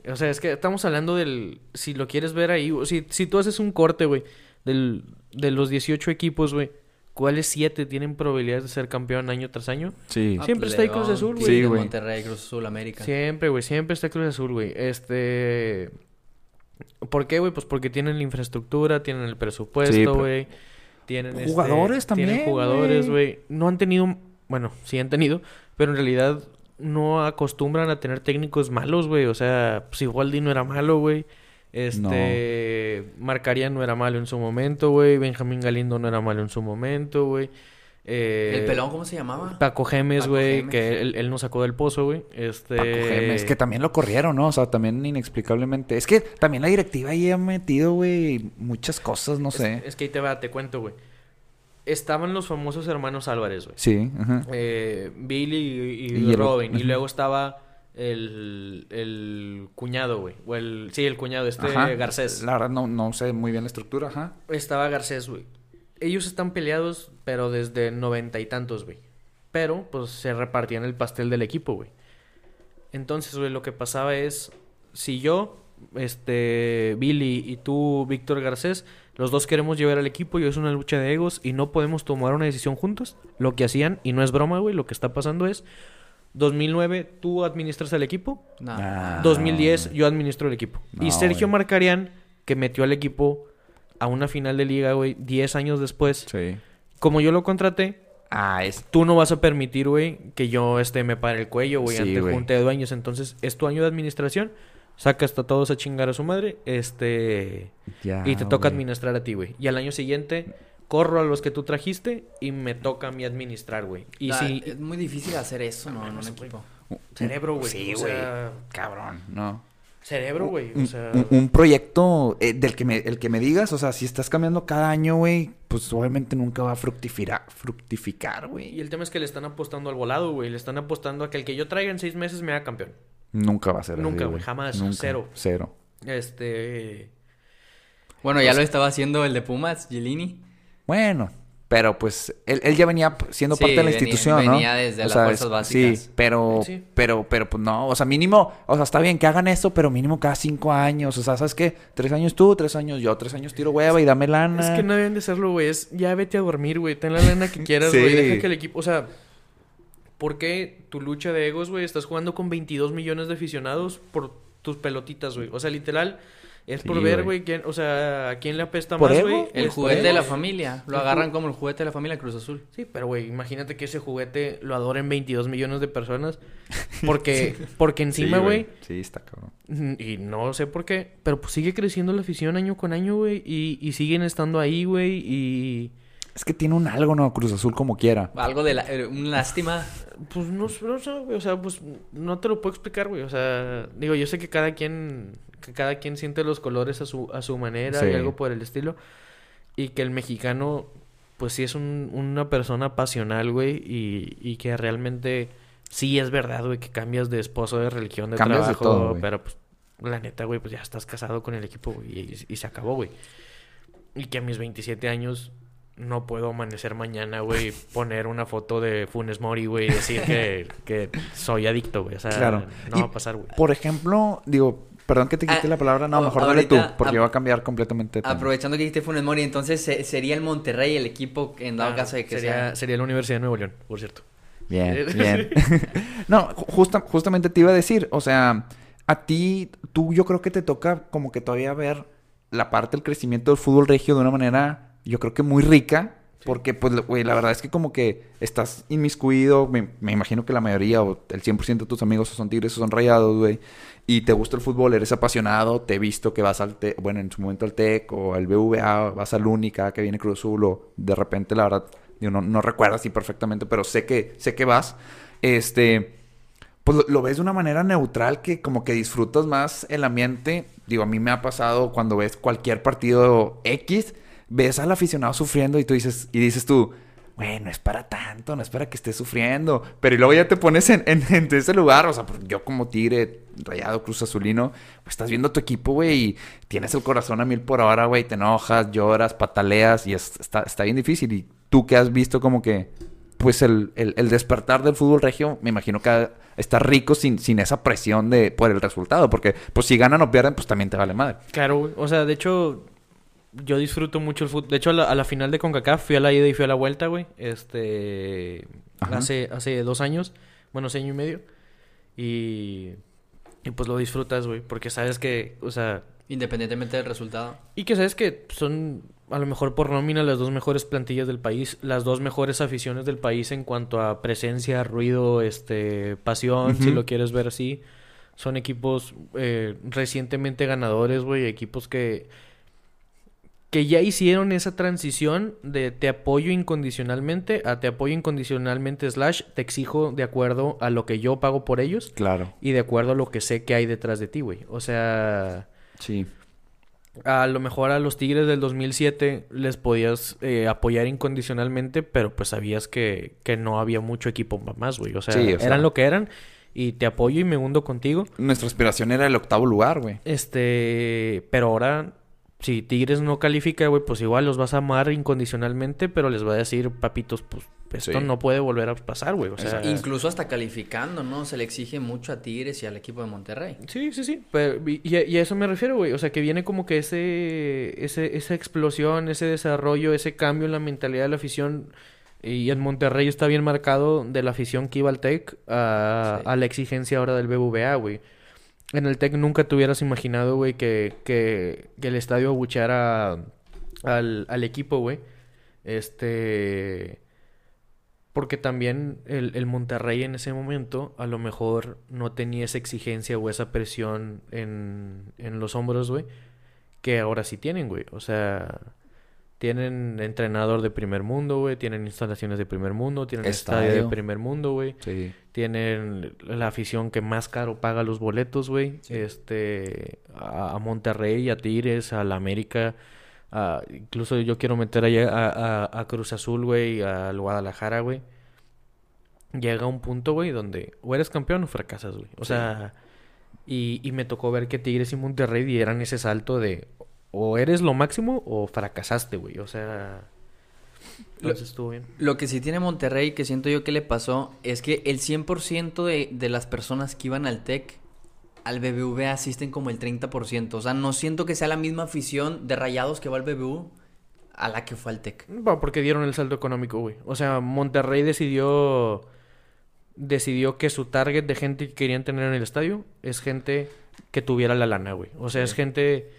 O sea, es que estamos hablando del. Si lo quieres ver ahí, si, si tú haces un corte, güey, del, de los 18 equipos, güey, ¿cuáles 7 tienen probabilidades de ser campeón año tras año? Sí. Ah, Siempre pues, está ahí Cruz Azul, güey. Sí, güey. Monterrey, Cruz Azul, América. Siempre, güey, siempre está Cruz Azul, güey. Este. ¿Por qué, güey? Pues porque tienen la infraestructura, tienen el Sí, presupuesto, pero- güey. Tienen este, Jugadores también, Tienen jugadores, güey. No han tenido. Bueno, sí han tenido, pero en realidad no acostumbran a tener técnicos malos, güey. O sea, si Waldi no era malo, güey. Este. Marcaría no era malo en su momento, güey. Benjamín Galindo no era malo en su momento, güey. Eh, ¿El pelón cómo se llamaba? Paco Gemes, güey, que él, él nos sacó del pozo, güey. Este... Paco Gemes, que también lo corrieron, ¿no? O sea, también inexplicablemente. Es que también la directiva ahí ha metido, güey, muchas cosas, no Es- sé. Es, que ahí te va, te cuento, güey. Estaban los famosos hermanos Álvarez, güey. Sí, ajá. Eh, Billy y, y Y el- Robin. Y luego estaba el, el cuñado, güey. O el, sí, el cuñado, este Ajá. Garcés. La verdad no, no sé muy bien la estructura, ajá. Estaba Garcés, güey. Ellos están peleados, pero desde noventa y tantos, güey. Pero, pues, se repartían el pastel del equipo, güey. Entonces, güey, lo que pasaba es... Si yo, este... Billy y tú, Víctor Garcés... Los dos queremos llevar al equipo y es una lucha de egos y no podemos tomar una decisión juntos. Lo que hacían, y no es broma, güey, lo que está pasando es... 2009, tú administras el equipo. No. Ah, 2010 yo administro el equipo. y Sergio güey. Marcarian, que metió al equipo a una final de liga, güey, 10 años después. Sí. Como yo lo contraté, Ah, es... tú no vas a permitir, güey, que yo este, me pare el cuello, güey, Sí, ante güey. junta de dueños. Entonces, es tu año de administración. Sacas a todos a chingar a su madre. Este. Ya, y te toca güey. administrar a ti, güey. Y al año siguiente, corro a los que tú trajiste y me toca a mí administrar, güey. Y si. Es muy difícil hacer eso, ¿no? En un mames, equipo. Cerebro, güey. Sí, güey. sea, Cabrón, no. cerebro, güey. O Un, sea. un- un proyecto eh, del que me, el que me digas, o sea, si estás cambiando cada año, güey, pues obviamente nunca va a fructificar, fructificar, Y güey. el tema es que le están apostando al volado, güey. Le están apostando a que el que yo traiga en seis meses me haga campeón. Nunca va a ser Nunca, güey, jamás, cero. Cero. Este. Bueno, ya lo estaba haciendo el de Pumas, Gilini. Bueno, pero pues él, él ya venía siendo Sí, parte de la venía- institución, ¿no? venía desde O las sea, fuerzas es- básicas. Sí, pero, Sí. pero, pero pues no, o sea, mínimo, o sea, está bien que hagan esto, pero mínimo cada cinco años, o sea, ¿sabes qué? Tres años tú, tres años yo, tres años tiro hueva y dame lana. Es que no deben de serlo, güey. Es ya vete a dormir, güey. Ten la lana que quieras, Sí. güey. Deja que el equipo. O sea, ¿por qué tu lucha de egos, güey? Estás jugando con 22 millones de aficionados por tus pelotitas, güey. O sea, literal. Es por Sí, ver, güey. quién, o sea, a quién le apesta ¿Por más, güey. El juguete de la familia. Lo agarran como el juguete de la familia Cruz Azul. Sí, pero güey, imagínate que ese juguete lo adoren 22 millones de personas. Porque, porque encima, güey, Sí, está cabrón. Mm, Y no sé por qué, pero pues sigue creciendo la afición año con año, güey. Y, y siguen estando ahí, güey. Y Es que tiene un algo, ¿no? Cruz Azul como quiera. Algo de la, eh, una lástima. pues no, sé, no sé, güey. O sea, pues no te lo puedo explicar, güey. O sea, digo, yo sé que cada quien, que cada quien siente los colores a su, a su manera y algo por el estilo. Y que el mexicano, pues sí es un- una persona pasional, güey. Y, y que realmente sí es verdad, güey, que cambias de esposo, de religión, de Cambias de trabajo. todo, pero pues, la neta, güey, pues ya estás casado con el equipo, güey. Y, y se acabó, güey. Y que a mis 27 años no puedo amanecer mañana, güey, poner una foto de Funes Mori, güey, y decir que, que soy adicto, güey. O sea, Claro. no Y, va a pasar, güey. Por ejemplo, digo, perdón que te quite Ah, la palabra, no, mejor dale tú, porque va a cambiar completamente. Aprovechando que dijiste Funes Mori, entonces se- sería el Monterrey el equipo en dado Ah, caso de que sería, sea. sería la Universidad de Nuevo León, por cierto. Bien, bien. no, ju- justa- justamente te iba a decir, o sea, a ti, tú yo creo que te toca como que todavía ver la parte del crecimiento del fútbol regio de una manera, yo creo que muy rica, porque pues, güey, la verdad es que como que estás inmiscuido, me, me imagino que la mayoría o el 100% de tus amigos son tigres o son rayados, güey, y te gusta el fútbol, eres apasionado, te he visto que vas al TEC, bueno, en su momento al TEC o al BVA, vas al Única, que viene Cruz Azul, o de repente, la verdad, yo no, no recuerdo así perfectamente, pero sé que, sé que vas, este, pues lo, lo ves de una manera neutral que como que disfrutas más el ambiente. Digo, a mí me ha pasado cuando ves cualquier partido X, ves al aficionado sufriendo y tú dices, y dices tú, bueno, no es para tanto, no es para que esté sufriendo. Pero y luego ya te pones en, en, en ese lugar, o sea, pues, yo como tigre, rayado, cruz azulino, pues estás viendo a tu equipo, güey, y tienes el corazón a mil por hora, güey, te enojas, lloras, pataleas, y es- está, bien difícil. Y tú que has visto como que pues el, despertar del fútbol regio, me imagino que está rico sin, sin esa presión de por el resultado, porque pues si ganan o pierden, pues también te vale madre. Claro. O sea, de hecho, yo disfruto mucho el fútbol. De hecho, a la, a la final de CONCACAF fui a la ida y fui a la vuelta, güey. Este. Ajá. Hace, hace dos años. Bueno, hace año y medio. Y. Y pues lo disfrutas, güey. Porque sabes que, o sea. Independientemente del resultado. Y que sabes que son, a lo mejor por nómina, las dos mejores plantillas del país, las dos mejores aficiones del país en cuanto a presencia, ruido, este, pasión, si lo quieres ver así. Son equipos eh, recientemente ganadores, güey, equipos que que ya hicieron esa transición de te apoyo incondicionalmente a te apoyo incondicionalmente slash te exijo de acuerdo a lo que yo pago por ellos Claro. y de acuerdo a lo que sé que hay detrás de ti, güey. O sea, Sí. a lo mejor a los Tigres del 2007 les podías eh, apoyar incondicionalmente, pero pues sabías que, que no había mucho equipo más, güey. O sea, Sí, o sea- eran lo que eran y te apoyo y me hundo contigo. Nuestra aspiración era el octavo lugar, güey. Este, pero ahora, si Tigres no califica, güey, pues igual los vas a amar incondicionalmente, pero les va a decir, papitos, pues esto Sí. no puede volver a pasar, güey. O sea, Incluso hasta calificando, ¿no? Se le exige mucho a Tigres y al equipo de Monterrey. Sí, sí, sí. Pero, y, y a eso me refiero, güey. O sea, que viene como que ese, ese, esa explosión, ese desarrollo, ese cambio en la mentalidad de la afición. Y en Monterrey está bien marcado de la afición que iba al TEC a, Sí. a la exigencia ahora del BBVA, güey. En el TEC nunca te hubieras imaginado, güey, que, que, que el estadio abucheara al, al equipo, güey. Este... Porque también el, el Monterrey en ese momento a lo mejor no tenía esa exigencia o esa presión en, en los hombros, güey, que ahora sí tienen, güey. O sea, tienen entrenador de primer mundo, güey, tienen instalaciones de primer mundo, tienen estadio, de Estadio. primer mundo, güey. Sí. Tienen la afición que más caro paga los boletos, güey. Este, a, a Monterrey, a Tigres, a la América. a- incluso yo quiero meter allá a, a- a Cruz Azul, güey, al Guadalajara, güey. Llega un punto, güey, donde o eres campeón o fracasas, güey. O Sí. sea, y, y me tocó ver que Tigres y Monterrey dieran ese salto de o eres lo máximo o fracasaste, güey. O sea, entonces estuvo bien. Lo que sí tiene Monterrey, que siento yo que le pasó, es que el 100% de, de las personas que iban al TEC, al BBVA asisten como el 30%. O sea, no siento que sea la misma afición de rayados que va al BBU a la que fue al TEC. Bueno, porque dieron el saldo económico, güey. O sea, Monterrey decidió decidió que su target de gente que querían tener en el estadio es gente que tuviera la lana, güey. O sea, es gente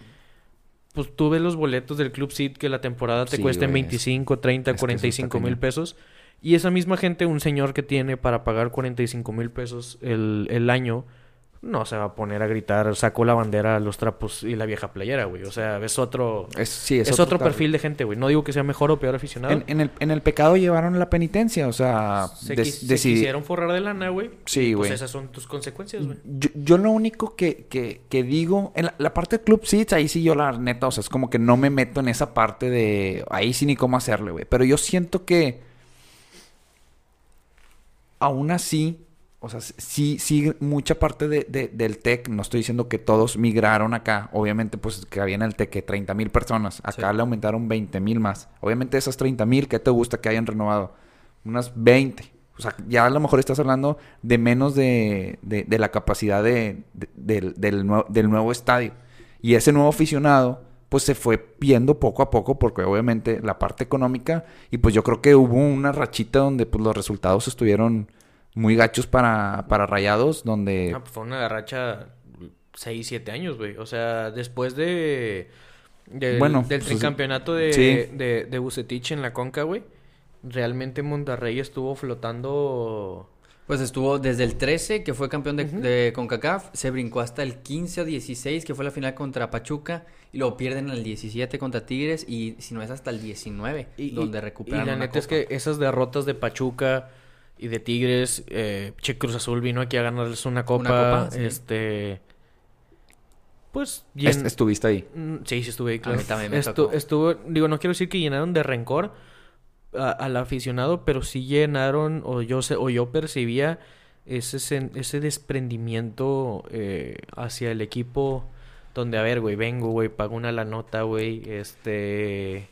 pues tú ves los boletos del Club Seat que la temporada te Sí, cuesten güey. 25, 30, Es que eso 45 está mil pesos. Y esa misma gente, un señor que tiene para pagar 45 mil pesos el, el año, no se va a poner a gritar, sacó la bandera, los trapos y la vieja playera, güey. O sea, es otro... Es, sí, Es, otro, perfil de gente, güey. No digo que sea mejor o peor aficionado. En, en el, en el pecado llevaron la penitencia, o sea, se, quis- quisieron forrar de lana, güey. Sí, Pues güey. esas son tus consecuencias, güey. Yo, yo lo único que, que, que digo, en la, la parte de Club Seats, ahí sí yo la neta, o sea, es como que no me meto en esa parte de, ahí sí ni cómo hacerle, güey. Pero yo siento que, aún así, o sea, sí, sí, mucha parte de, de- del TEC, no estoy diciendo que todos migraron acá, obviamente pues que había en el TEC que 30 mil personas, acá Sí. le aumentaron 20 mil más. Obviamente esas 30 mil, ¿qué te gusta que hayan renovado? Unas 20. O sea, ya a lo mejor estás hablando de menos de, de- de la capacidad de, de- del, del nue- del nuevo estadio. Y ese nuevo aficionado, pues se fue viendo poco a poco, porque obviamente la parte económica, y pues yo creo que hubo una rachita donde pues los resultados estuvieron muy gachos para, para Rayados, donde... Ah, pues fue una racha 6, 7 años, güey. O sea, después de... del- Bueno, del pues, tricampeonato de, sí. de, de Bucetich en la Conca, güey. Realmente Monterrey estuvo flotando... Pues estuvo desde el 13, que fue campeón de, Ujú. de CONCACAF, se brincó hasta el 15 o 16, que fue la final contra Pachuca, y luego pierden el 17 contra Tigres, y si no es hasta el 19, Y, donde recuperan Y la una neta es que esas derrotas de Pachuca y de Tigres, eh, Che Cruz Azul vino aquí a ganarles una copa. copa, sí. Este. Pues. llen- estuviste ahí. Mm, Sí, sí estuve ahí, claro. mí también me Estu- tocó. Estuvo, digo, no quiero decir que llenaron de rencor a- al aficionado, pero sí llenaron, o yo sé, o yo percibía ese, ese desprendimiento eh, hacia el equipo donde, a ver, güey, vengo, güey, pago una la nota, güey, este...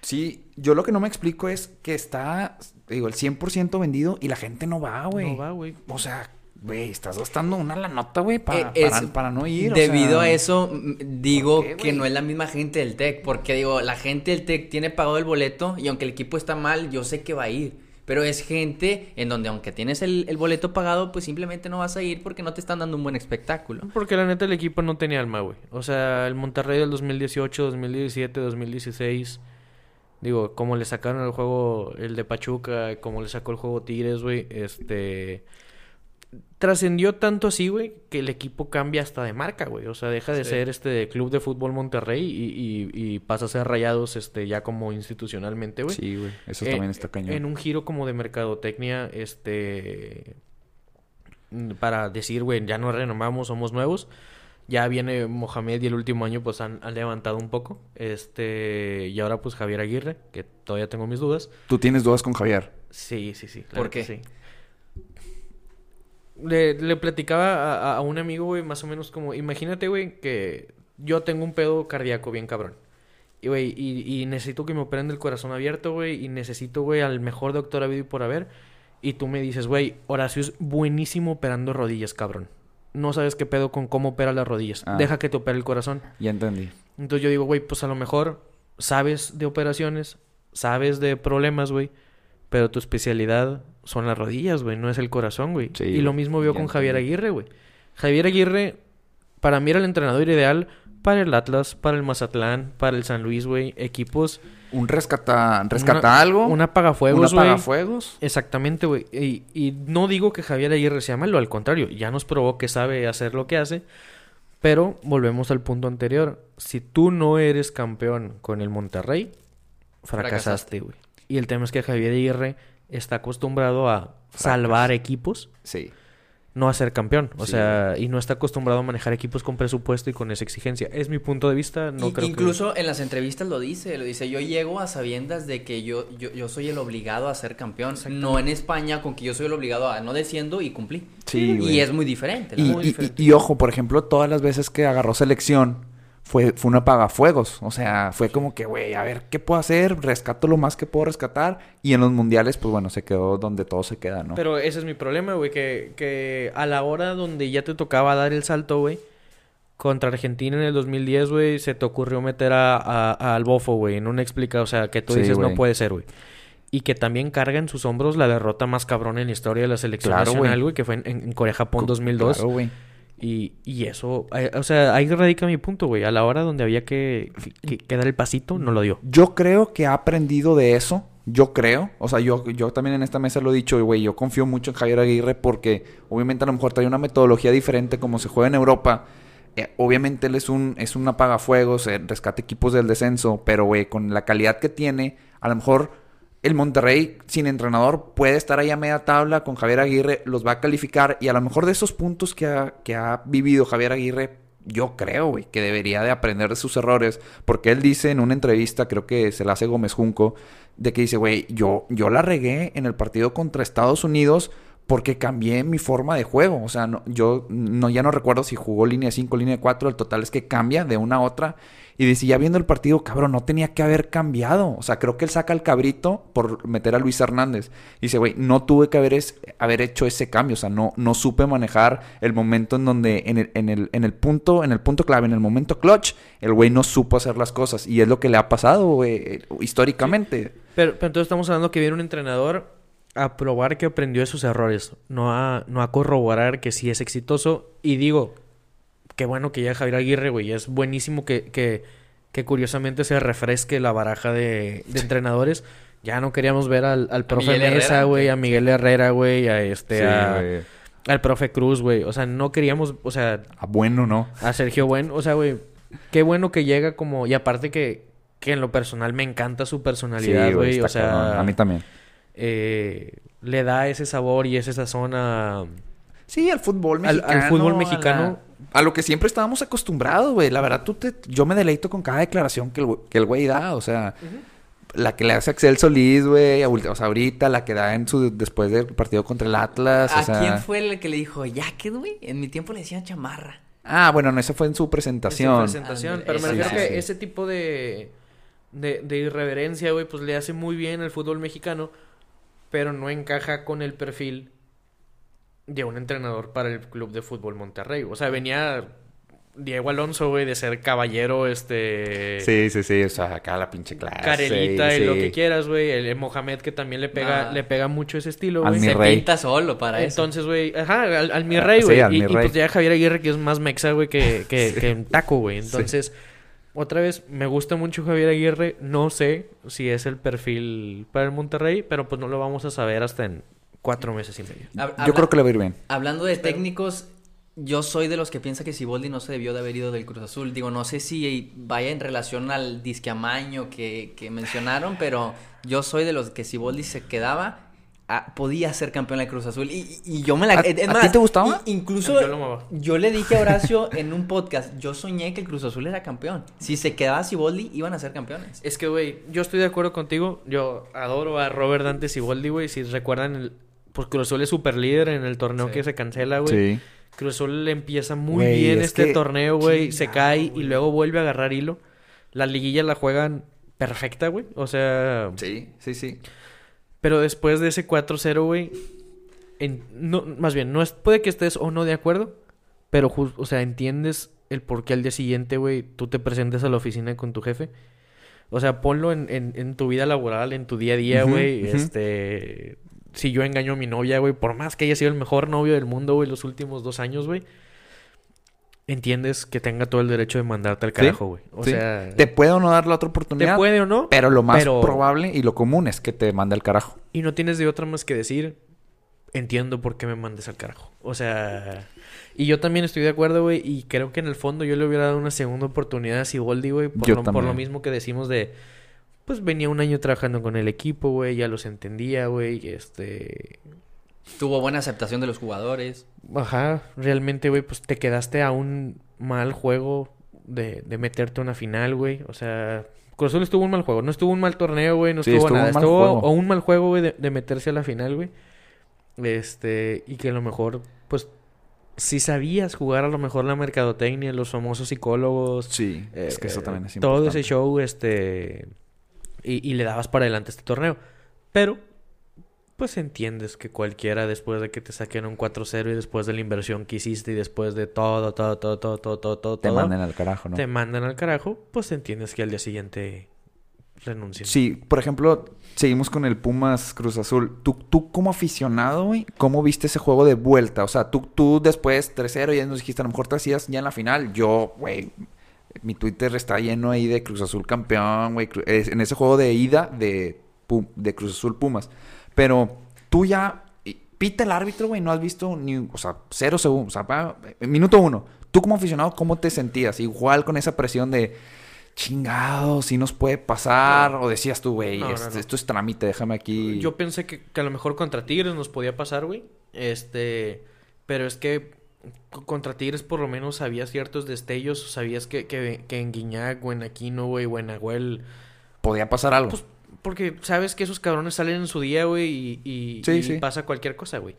Sí, yo lo que no me explico es que está, digo, el 100% vendido y la gente no va, güey. No va, güey. O sea, güey, estás gastando una la nota, güey, pa- Eh, para, para no ir. o Debido sea, a eso, digo ¿por qué, que no es la misma gente del TEC, porque digo, la gente del TEC tiene pagado el boleto y aunque el equipo está mal, yo sé que va a ir. Pero es gente en donde aunque tienes el, el boleto pagado, pues simplemente no vas a ir porque no te están dando un buen espectáculo. Porque la neta el equipo no tenía alma, güey. O sea, el Monterrey del 2018, 2017, 2016. Digo, como le sacaron el juego el de Pachuca, como le sacó el juego Tigres, güey. Este. trascendió tanto así, güey, que el equipo cambia hasta de marca, güey. O sea, deja de Sí. ser este Club de Fútbol Monterrey y, y- y pasa a ser Rayados este, ya como institucionalmente, güey. Sí, güey. Eso Eh, también está cañón. En un giro como de mercadotecnia, este. Para decir, güey, ya nos renomamos, somos nuevos. Ya viene Mohamed y el último año, pues han, han levantado un poco. Este. Y ahora, pues Javier Aguirre, que todavía tengo mis dudas. Tú tienes dudas con Javier. Sí, sí, sí. ¿Por qué? sí. Le, le platicaba a, a un amigo, güey, más o menos como, imagínate, güey, que yo tengo un pedo cardíaco bien cabrón. Y, güey, y, y necesito que me operen del corazón abierto, güey, y necesito, güey, al mejor doctor habido y por haber. Y tú me dices, güey, Horacio es buenísimo operando rodillas, cabrón. No sabes qué pedo con cómo opera las rodillas. Ah. Deja que te opere el corazón. Ya entendí. Entonces yo digo, güey, pues a lo mejor sabes de operaciones, sabes de problemas, güey, pero tu especialidad son las rodillas, güey, no es el corazón, güey. Sí, y lo mismo ya con Javier. Aguirre, güey. Javier Aguirre, para mí era el entrenador ideal para el Atlas, para el Mazatlán, para el San Luis, güey. Equipos. ¿Un rescata, rescata una- algo? Un apagafuegos, ¿Un güey. apagafuegos? Exactamente, güey. Y, y no digo que Javier Aguirre sea malo, al contrario, ya nos probó que sabe hacer lo que hace. Pero volvemos al punto anterior. Si tú no eres campeón con el Monterrey, fracasaste, güey. Y el tema es que Javier Aguirre está acostumbrado a salvar equipos, Sí. No a ser campeón. O Sí. sea, y no está acostumbrado a manejar equipos con presupuesto y con esa exigencia. Es mi punto de vista. No Y- creo que- incluso en las entrevistas lo dice, lo dice, yo llego a sabiendas de que yo, yo, yo soy el obligado a ser campeón, no en España con que yo soy el obligado a no desciendo y cumplí. Sí, güey. y es muy diferente. y ojo, por ejemplo, todas las veces que agarró selección fue, fue un apagafuegos. O sea, fue como que, güey, a ver, ¿qué puedo hacer? Rescato lo más que puedo rescatar. Y en los mundiales, pues bueno, se quedó donde todo se queda, ¿no? Pero ese es mi problema, güey, que, que a la hora donde ya te tocaba dar el salto, güey, contra Argentina en el 2010, güey, se te ocurrió meter a, a- a al bofo, güey, en una explica, o sea, que tú dices no puede ser, güey. Y que también carga en sus hombros la derrota más cabrón en la historia de la selección Claro, nacional, güey. güey, que fue en, en Corea-Japón 2002. Claro, güey. Y, y eso, eh, o sea, ahí radica mi punto, güey. A la hora donde había que, dar el pasito, no lo dio. Yo creo que ha aprendido de eso. Yo creo. O sea, yo, yo también en esta mesa lo he dicho, güey. Yo confío mucho en Javier Aguirre porque obviamente a lo mejor trae una metodología diferente como se juega en Europa. Eh, obviamente él es un, es un apagafuegos, eh, rescata equipos del descenso, pero güey, con la calidad que tiene, a lo mejor el Monterrey sin entrenador puede estar ahí a media tabla con Javier Aguirre, los va a calificar y a lo mejor de esos puntos que ha, que ha vivido Javier Aguirre, yo creo, que debería de aprender de sus errores, porque él dice en una entrevista, creo que se la hace Gómez Junco, de que dice, güey, yo, yo la regué en el partido contra Estados Unidos porque cambié mi forma de juego. O sea, no, yo no, ya no recuerdo si jugó línea 5, línea 4. El total es que cambia de una a otra. Y dice, ya viendo el partido, cabrón, no tenía que haber cambiado. O sea, creo que él saca el cabrito por meter a Luis Hernández. Dice, güey, no tuve que haber, es- haber hecho ese cambio. O sea, no, no supe manejar el momento en donde, en el, en el, en el punto, en el punto clave, en el momento clutch, el güey no supo hacer las cosas. Y es lo que le ha pasado, güey, históricamente. Pero, pero entonces estamos hablando que viene un entrenador a probar que aprendió de sus errores, no a, no a corroborar que sí es exitoso. Y digo, qué bueno que ya Javier Aguirre, güey, es buenísimo que, que, que curiosamente se refresque la baraja de, de entrenadores. Ya no queríamos ver al, al profe Mesa, güey, a Miguel Herrera, güey, a este, Sí, a- güey. al profe Cruz, güey. O sea, no queríamos, o sea, Ah, bueno, ¿no? a Sergio Buen, o sea, güey, qué bueno que llega como, y aparte que, que en lo personal me encanta su personalidad, Sí, güey, o sea. A mí también. eh, le da ese sabor y esa sazón a... Sí, al fútbol Al- mexicano. al fútbol a mexicano. la- A, lo que siempre estábamos acostumbrados, güey. La verdad, tú te, yo me deleito con cada declaración que el, güey- que el güey da. O sea, la que le hace Axel Solís, güey. O sea, ahorita, la que da en su después del partido contra el Atlas. ¿A o sea... quién fue el que le dijo jacket, güey? En mi tiempo le decían chamarra. Ah, bueno, no, eso fue en su en su presentación. presentación. Pero me refiero sí, que sí. ese tipo de, de, de irreverencia, güey, pues le hace muy bien al fútbol mexicano, pero no encaja con el perfil de un entrenador para el Club de Fútbol Monterrey. O sea, venía Diego Alonso, güey, de ser caballero, este... Sí, sí, sí. O sea, acá la pinche clase. Carelita y sí. lo que quieras, güey. El, Mohamed que también le pega, Ah. le pega mucho ese estilo, Al güey. Se rey. pinta solo para eso. Entonces, güey, ajá, al, al mi Ah, rey, sí, güey. al y, pues ya Javier Aguirre, que es más mexa, güey, que, que, que en taco, güey. Entonces, otra vez, me gusta mucho Javier Aguirre. No sé si es el perfil para el Monterrey, pero pues no lo vamos a saber hasta en cuatro meses y medio. Yo creo que le va a ir bien. Hablando de técnicos, yo soy de los que piensa que Siboldi no se debió de haber ido del Cruz Azul. Digo, no sé si vaya en relación al disque amaño que, que mencionaron, pero yo soy de los que Siboldi se quedaba, podía ser campeón del Cruz Azul. Y, y- yo me la... ¿A- es a más, ti te gustaba? i- incluso Yo lo yo le dije a Horacio en un podcast, yo soñé que el Cruz Azul era campeón. Si se quedaba Siboldi, iban a ser campeones. Es que, güey, yo estoy de acuerdo contigo. Yo adoro a Robert Dante Siboldi, güey. Si recuerdan, el... pues Cruz Azul es super líder en el torneo Sí. que se cancela, güey. Sí. Cruz Azul empieza muy bien es este que- torneo, güey. Se cae y luego vuelve a agarrar hilo. La liguilla la juegan perfecta, güey. O sea, Sí, sí, sí. pero después de ese 4-0, güey. en- No, más bien, no es, puede que estés o no de acuerdo. Pero, jus- o sea, entiendes el por qué al día siguiente, güey, tú te presentes a la oficina con tu jefe. O sea, ponlo en, en, en tu vida laboral, en tu día a día, güey. Este. Si yo engaño a mi novia, güey, por más que haya sido el mejor novio del mundo, güey, los últimos dos años, güey. Entiendes que tenga todo el derecho de mandarte al carajo, güey. O Sí. sea, Te puede o no dar la otra te oportunidad. puede o no, Pero lo más pero- probable y lo común es que te mande al carajo. Y no tienes de otra más que decir, entiendo por qué me mandes al carajo. O sea, y yo también estoy de acuerdo, güey, y creo que en el fondo yo le hubiera dado una segunda oportunidad a Siboldi, güey, por, Yo lo, por lo mismo que decimos de, pues venía un año trabajando con el equipo, güey, ya los entendía, güey, este... Tuvo buena aceptación de los jugadores. Ajá, realmente, güey, pues te quedaste a un mal juego de, de meterte a una final, güey. O sea, Cruz Azul estuvo un mal juego. No estuvo un mal torneo, güey. No Sí, estuvo, estuvo nada. un mal estuvo juego. o un mal juego, güey, de, de meterse a la final, güey. Este, y que a lo mejor, pues, si sabías jugar a lo mejor la mercadotecnia, los famosos psicólogos. Sí, es que eso eh, también es Todo importante. ese show, este. Y, y le dabas para adelante este torneo. Pero, pues entiendes que cualquiera después de que te saquen un 4-0 y después de la inversión que hiciste y después de todo, todo, todo, todo, todo, todo, todo, Te todo, manden al carajo, ¿no? te mandan al carajo, pues entiendes que al día siguiente renuncien. Sí, por ejemplo, seguimos con el Pumas Cruz Azul. Tú, tú como aficionado, güey, ¿cómo viste ese juego de vuelta? O sea, tú, tú después 3-0 ya nos dijiste, a lo mejor te hacías ya en la final. Yo, güey, mi Twitter está lleno ahí de Cruz Azul campeón, güey. En ese juego de ida de, de Cruz Azul Pumas. Pero tú ya, pita el árbitro, güey, no has visto ni, o sea, cero segundos, o sea, pa- en minuto uno. Tú como aficionado, ¿cómo te sentías? Igual con esa presión de chingado, si nos puede pasar. O decías tú, güey, No, no, es- no. esto es trámite, déjame aquí. Yo pensé que, que a lo mejor contra Tigres nos podía pasar, güey. Este, pero es que contra Tigres por lo menos sabías ciertos destellos, sabías que, que, que en Guiñac o en Aquino, güey, o en Agüel, Podía pasar algo. Pues, porque sabes que esos cabrones salen en su día, güey, y, y- Sí, y sí. pasa cualquier cosa, güey.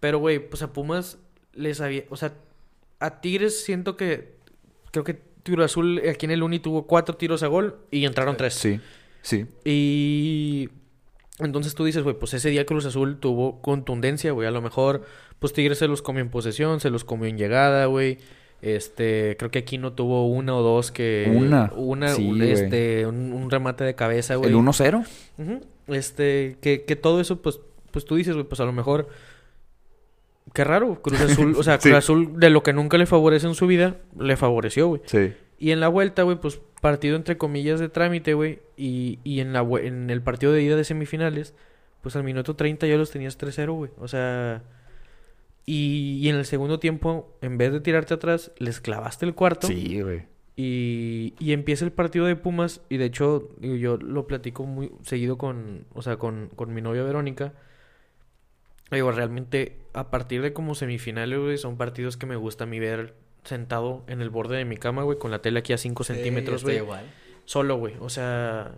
Pero, güey, pues a Pumas les había... O sea, a Tigres siento que... Creo que Tiro Azul aquí en el Uni tuvo cuatro tiros a gol y entraron tres. sí, sí. Y... Entonces tú dices, güey, pues ese día Cruz Azul tuvo contundencia, güey. A lo mejor, pues Tigres se los comió en posesión, se los comió en llegada, güey. Este, creo que aquí no tuvo una o dos que... Una. Una, Sí, un- este, un, un remate de cabeza, güey. El 1-0. Ujú. Este, que, que todo eso, pues, pues tú dices, güey, pues a lo mejor. Qué raro, Cruz Azul, o sea, Sí. Cruz Azul de lo que nunca le favorece en su vida, le favoreció, güey. Sí. Y en la vuelta, güey, pues partido entre comillas de trámite, güey. Y, y en, la, en el partido de ida de semifinales, pues al minuto 30 ya los tenías 3-0, güey. O sea. Y, y en el segundo tiempo, en vez de tirarte atrás, les clavaste el cuarto. Sí, güey. Y, y empieza el partido de Pumas. Y de hecho, digo, yo lo platico muy seguido con, o sea, con, con mi novia Verónica. Digo, realmente, a partir de como semifinales, güey, son partidos que me gusta a mí ver sentado en el borde de mi cama, güey, con la tele aquí a 5 centímetros, Sí, güey. igual. Solo, güey. O sea,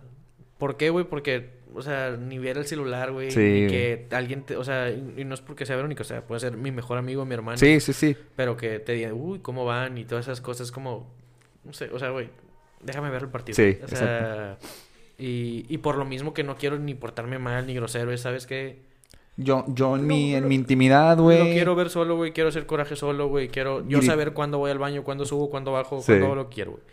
¿por qué, güey? Porque, o sea, ni ver el celular, güey. Sí, ni que alguien, te- o sea, y no es porque sea Verónica, o sea, puede ser mi mejor amigo, mi hermano. Sí, sí, sí. Pero que te digan, uy, ¿cómo van? Y todas esas cosas, como, no sé, o sea, güey, déjame ver el partido. Sí, o sea, y, y por lo mismo que no quiero ni portarme mal ni grosero. ¿sabes qué? Yo, yo en, No, mi, en mi intimidad, güey. Lo quiero ver solo, güey, quiero hacer coraje solo, güey, quiero yo saber cuándo voy al baño, cuándo subo, cuándo bajo, Sí. cuándo lo quiero, güey.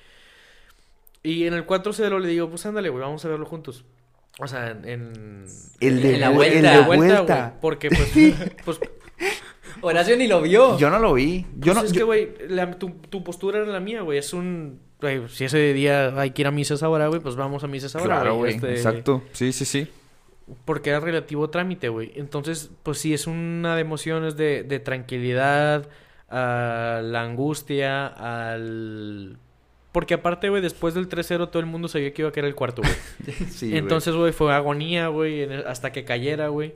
Y en el 4-0 le digo, pues ándale, güey, vamos a verlo juntos. O sea, en... El de En la vu- vuelta. el en de la vuelta, vuelta. güey, porque pues, pues Horacio ni lo vio. Yo no lo vi. Yo Pues no. es yo- que, güey, la- tu, tu postura era la mía, güey. Es un... güey, si ese día hay que ir a misas ahora, güey, pues vamos a misas ahora, Claro, güey. Este, Exacto. Sí, sí, sí. porque era relativo trámite, güey. Entonces, pues sí, es una de emociones de, de tranquilidad, a la angustia, al... Porque aparte, güey, después del 3-0 todo el mundo sabía que iba a caer el cuarto, güey. Sí. Entonces, güey, fue agonía, güey, hasta que cayera, güey.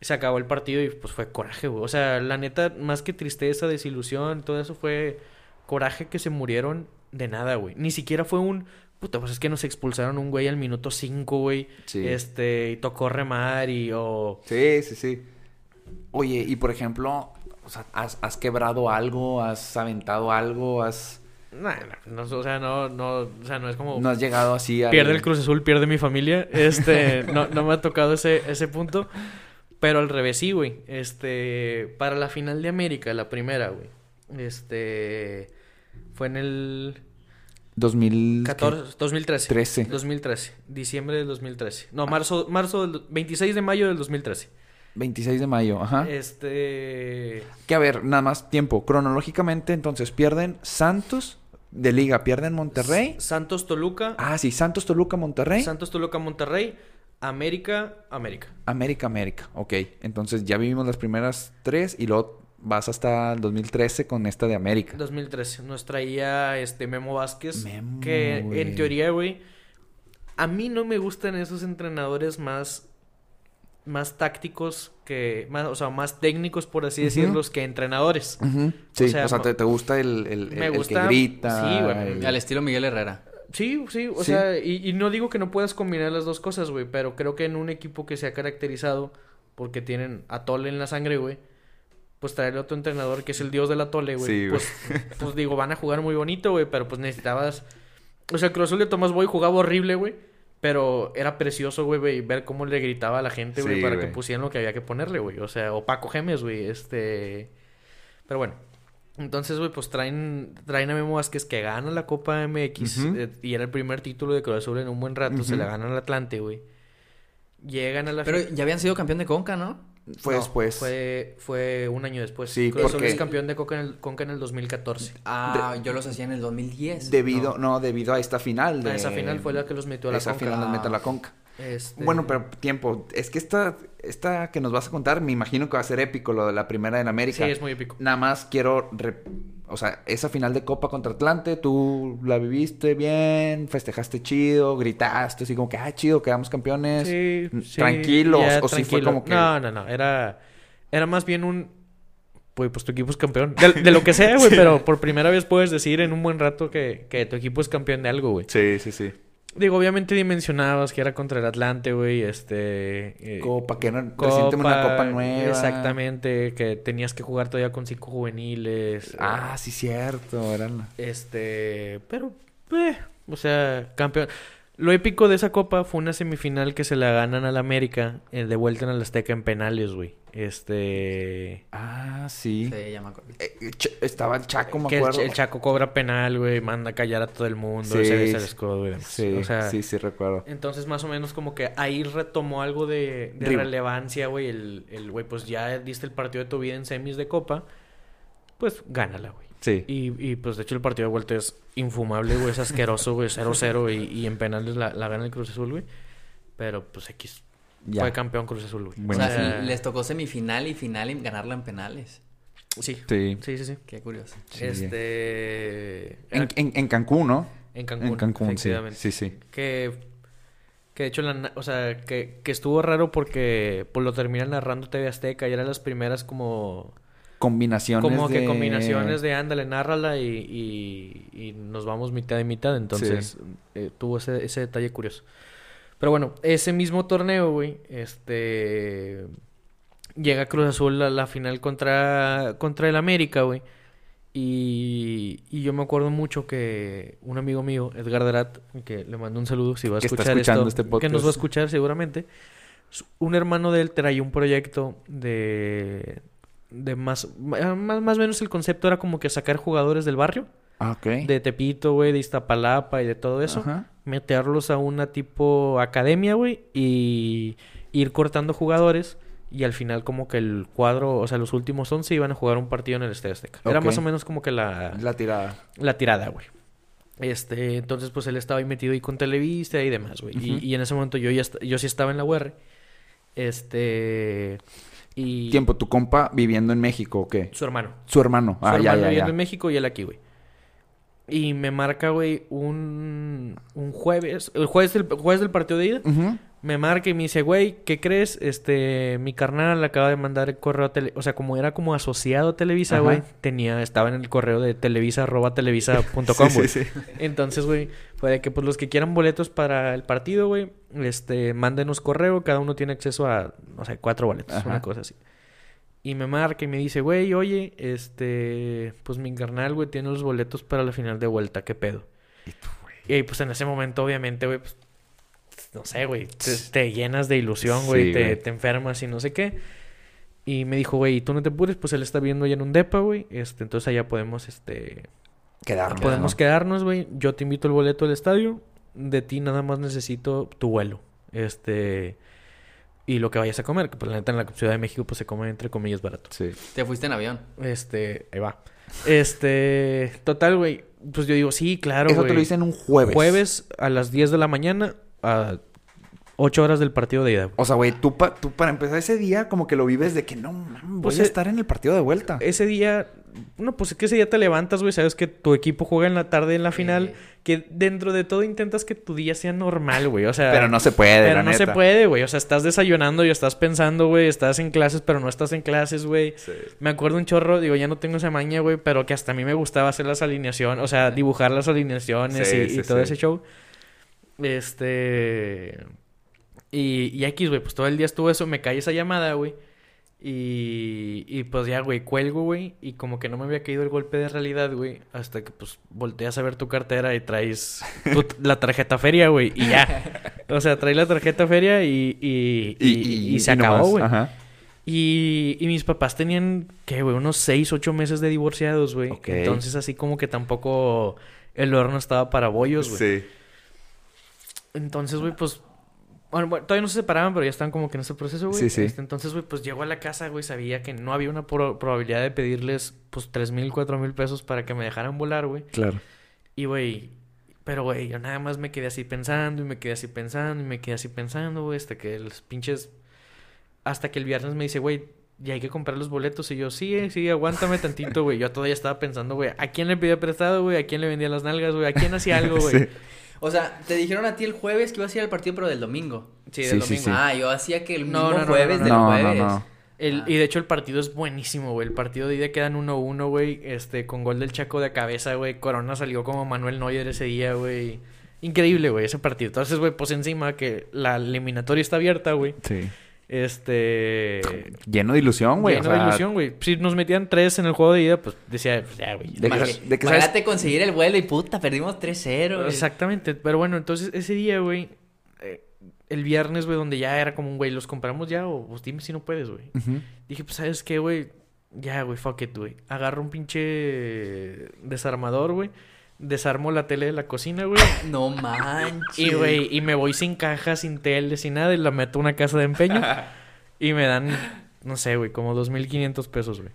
Se acabó el partido y pues fue coraje, güey. O sea, la neta, más que tristeza, desilusión, todo eso fue coraje que se murieron de nada, güey. Ni siquiera fue un... Puta, pues es que nos expulsaron un güey al minuto 5, güey. Sí. Este, y tocó remar y o... Sí, sí, sí. Oye, y por ejemplo, o sea, ¿has, has quebrado algo? ¿Has aventado algo? ¿Has... Nah, no, no, o sea, no, no, o sea, no es como... ¿No has llegado así a... Pierde el Cruz Azul, pierde mi familia. Este, no, no me ha tocado ese, ese punto. Pero al revés, sí, güey. Este, para la final de América, la primera, güey. Este, fue en el 2014. 14, 2013. 13. 2013. Diciembre del 2013. No, marzo, marzo del, 26 de mayo del 2013. 26 de mayo, ajá. Este, Que a ver, nada más tiempo. Cronológicamente, entonces, pierden Santos de Liga, pierden Monterrey. Santos Toluca, Ah, sí, Santos, Toluca, Monterrey. Santos Toluca Monterrey, América, América. América, América. Ok, entonces ya vivimos las primeras tres y luego vas hasta el 2013 con esta de América. 2013. Nos traía este Memo Vázquez. Memo, que en teoría, güey. A mí no me gustan esos entrenadores más. Más tácticos que. Más, o sea, más técnicos, por así Ujú. decirlos, que entrenadores. Sí, o sea, sea, te, te gusta el, el, me el- el gusta- que grita. sí, güey, el- Al estilo Miguel Herrera. Sí, sí, o Sí. sea, y, y no digo que no puedas combinar las dos cosas, güey, pero creo que en un equipo que se ha caracterizado porque tienen atole en la sangre, güey, pues traerle otro entrenador que es el dios del atole, güey. Sí, güey. pues, pues digo, van a jugar muy bonito, güey, pero pues necesitabas... O sea, el Cruz Azul de Tomás Boy jugaba horrible, güey, pero era precioso, güey, güey, ver cómo le gritaba a la gente, güey, Sí, para que pusieran lo que había que ponerle, güey. O sea, o Paco Gemes, güey, este... Pero bueno. Entonces, güey, pues traen, traen a Memo Vázquez que gana la Copa MX eh, y era el primer título de Cruz Azul en un buen rato. Se la ganan al Atlante, güey. Llegan a la Pero ya habían sido campeón de Conca, ¿no? Fue No, después. Fue, fue un año después. Sí, Azul porque- es campeón de Conca en el, Conca en el 2014. Ah, yo los hacía en el 2010. Debido, no. debido a esta final. De, Ah, esa final fue la que los metió a la Esa Conca. final nos Ah, mete a la conca. Este, Bueno, pero tiempo. Es que esta, esta que nos vas a contar, me imagino que va a ser épico lo de la primera en Sí, América. es muy épico. Nada más quiero. re- O sea, esa final de Copa contra Atlante, tú la viviste bien, festejaste chido, gritaste, así como que, ah, chido, quedamos campeones. Sí, mm, sí, tranquilos, o si fue tranquilo. como que. No, no, no. Era, era más bien un... Pues, pues tu equipo es campeón. De, de lo que sea, güey. Pero por primera vez puedes decir en un buen rato que, que tu equipo es campeón de algo, güey. Sí, sí, sí. Digo, obviamente dimensionabas que era contra el Atlante, güey. Este... eh, Copa, que era recientemente una copa nueva. Exactamente. Que tenías que jugar todavía con cinco juveniles. Ah, sí, cierto. Eran... Este, pero, eh, o sea, campeón. Lo épico de esa copa fue una semifinal que se la ganan al América, eh, de vuelta en el Azteca en penales, güey. Este, Ah, sí. Sí, ya me acuerdo. Eh, eh, Ch- estaba el Chaco, me que el, acuerdo. el Chaco cobra penal, güey, manda a callar a todo el mundo, Sí, ese es el sí. escudo, güey. Sí, o sea, sí, sí, recuerdo. entonces más o menos como que ahí retomó algo de, relevancia, güey. El, el, güey, pues ya diste el partido de tu vida en semis de copa, pues gánala, güey. Sí. Y, y pues de hecho el partido de vuelta es infumable, güey, es asqueroso, güey, 0-0 y, y en penales la, la gana el Cruz Azul, güey. Pero pues X. Ya. Fue campeón Cruz Azul, güey. O Bueno, sea, sí. les tocó semifinal y final y ganarla en penales. Sí. Sí. Sí, sí, sí. Qué curioso. Sí. Este... En, en, en Cancún, ¿no? en Cancún. en Cancún, sí. efectivamente. Sí, sí. Que... Que de hecho, la, o sea, que, que estuvo raro porque pues lo terminan narrando TV Azteca y eran las primeras como... Combinaciones Como que de- combinaciones de ándale, nárrala y, y, y nos vamos mitad y mitad. Entonces eh, tuvo ese, ese detalle curioso. Pero bueno, ese mismo torneo, güey, este. Llega Cruz Azul a la final contra, contra el América, güey. Y, y yo me acuerdo mucho que un amigo mío, Edgar Derat, que le mando un saludo si va a Que escuchar esto, este que nos va a escuchar seguramente. Un hermano de él traía un proyecto de, de más, más, más o menos el concepto era como que sacar jugadores del barrio, Ah, ok. de Tepito, güey, de Iztapalapa y de todo eso, Ajá. meterlos a una tipo academia, güey, y ir cortando jugadores. Y al final como que el cuadro, o sea, los últimos 11 iban a jugar un partido en el Estadio Azteca. Era más o menos como que la, La tirada. la tirada, güey. Este, entonces pues él estaba ahí metido ahí con Televisa y demás, güey. Y- en ese momento yo ya yo sí estaba en la UR. Este. Y. Tiempo, tu compa viviendo en México, ¿o qué? Su hermano. Su hermano. Su Ah, ya, hermano ya, viviendo ya. en México y él aquí, güey. Y me marca, güey, un, un jueves. El jueves del, jueves del partido de ida. Ujú. Me marca y me dice, güey, ¿qué crees? Este, mi carnal le acaba de mandar el correo a tele... O sea, como era como asociado a Televisa, Ajá. güey, tenía, estaba en el correo de televisa arroba televisa.com, güey. Sí, sí. Entonces, güey, fue de que pues los que quieran boletos para el partido, güey, este, mándenos correo, cada uno tiene acceso a, no sé, cuatro boletos, Ajá. una cosa así. Y me marca y me dice, güey, oye, este, pues mi carnal, güey, tiene los boletos para la final de vuelta, ¿qué pedo? Y ahí, pues en ese momento, obviamente, güey, pues, no sé, güey, te, te llenas de ilusión, güey, Sí, te, te enfermas y no sé qué. Y me dijo, güey, tú no te apures, pues él está viendo allá en un depa, güey, este, entonces allá podemos, este, Quedarnos. Podemos ¿no? quedarnos, güey. Yo te invito el boleto al estadio. De ti nada más necesito tu vuelo. Este. Y lo que vayas a comer. Que pues la neta en la Ciudad de México pues se come entre comillas barato. Sí. Te fuiste en avión. Este. Ahí va. Este. Total, güey. Pues yo digo, sí, claro, Eso güey. te lo dicen un jueves. Jueves a las 10 de la mañana. A 8 horas del partido de ida. O sea, güey, tú, pa- tú para empezar ese día como que lo vives de que no, mames, voy Pues, a eh, estar en el partido de vuelta. Ese día. No, pues es que ese día te levantas, güey. Sabes que tu equipo juega en la tarde en la final. Que dentro de todo intentas que tu día sea normal, güey. O sea. Pero no se puede, Pero la no se puede, güey. O sea, estás desayunando y estás pensando, güey. Estás en clases, pero no estás en clases, güey. Me acuerdo un chorro, digo, ya no tengo esa maña, güey, pero que hasta a mí me gustaba hacer las alineaciones, o sea, dibujar las alineaciones Sí, y, sí, y todo sí. ese show. Este. Y, y X, güey, pues todo el día estuvo eso, me cae esa llamada, güey. Y, y pues ya, güey, cuelgo, güey. Y como que no me había caído el golpe de realidad, güey. Hasta que pues volteas a ver tu cartera y traes tu- la tarjeta feria, güey. Y ya. O sea, traes la tarjeta feria y, y, y, y se acabó, güey. Ajá. Y, y mis papás tenían, ¿qué, güey? Unos seis, ocho meses de divorciados, güey. Ok. Entonces así como que tampoco el horno estaba para bollos, güey. Sí. Entonces, güey, pues... Bueno, bueno, todavía no se separaban, pero ya estaban como que en ese proceso, güey. Sí, sí. Este, entonces, güey, pues llegó a la casa, güey, sabía que no había una pro- probabilidad de pedirles, pues, tres mil, cuatro mil pesos para que me dejaran volar, güey. Claro. Y, güey, pero, güey, yo nada más me quedé así pensando y me quedé así pensando y me quedé así pensando, güey, hasta que los pinches... Hasta que el viernes me dice, güey, ya hay que comprar los boletos. Y yo, sí, eh, sí, aguántame tantito, güey. Yo todavía estaba pensando, güey, ¿a quién le pedía prestado, güey? ¿A quién le vendía las nalgas, güey? ¿A quién hacía algo, güey? Sí. O sea, te dijeron a ti el jueves que ibas a ir al partido, pero del domingo. Sí, Sí, del sí, domingo. sí. Ah, yo hacía que el No, mismo no, no, no, jueves no, del No, no, jueves. no. El, Ah. Y de hecho el partido es buenísimo, güey. El partido de ida quedan 1-1, güey. Este, con gol del Chaco de cabeza, güey. Corona salió como Manuel Neuer ese día, güey. Increíble, güey, ese partido. Entonces, güey, pues encima que la eliminatoria está abierta, güey. Sí. Este... Lleno de ilusión, güey. Lleno o sea, de ilusión, güey. Si nos metían tres en el juego de ida, pues decía, pues, ya, güey. De que- de que Imagínate sabes- conseguir el vuelo y puta, perdimos 3-0. güey. Exactamente. Pero bueno, entonces ese día, güey, eh, el viernes, güey, donde ya era como un, güey, ¿los compramos ya? O pues dime si no puedes, güey. Dije, pues, ¿sabes qué, güey? Ya, güey, fuck it, güey. Agarro un pinche desarmador, güey. Desarmo la tele de la cocina, güey. No manches. Y, güey, y me voy sin caja, sin tele, sin nada. Y la meto a una casa de empeño. y me dan, no sé, güey, como 2.500 pesos, güey.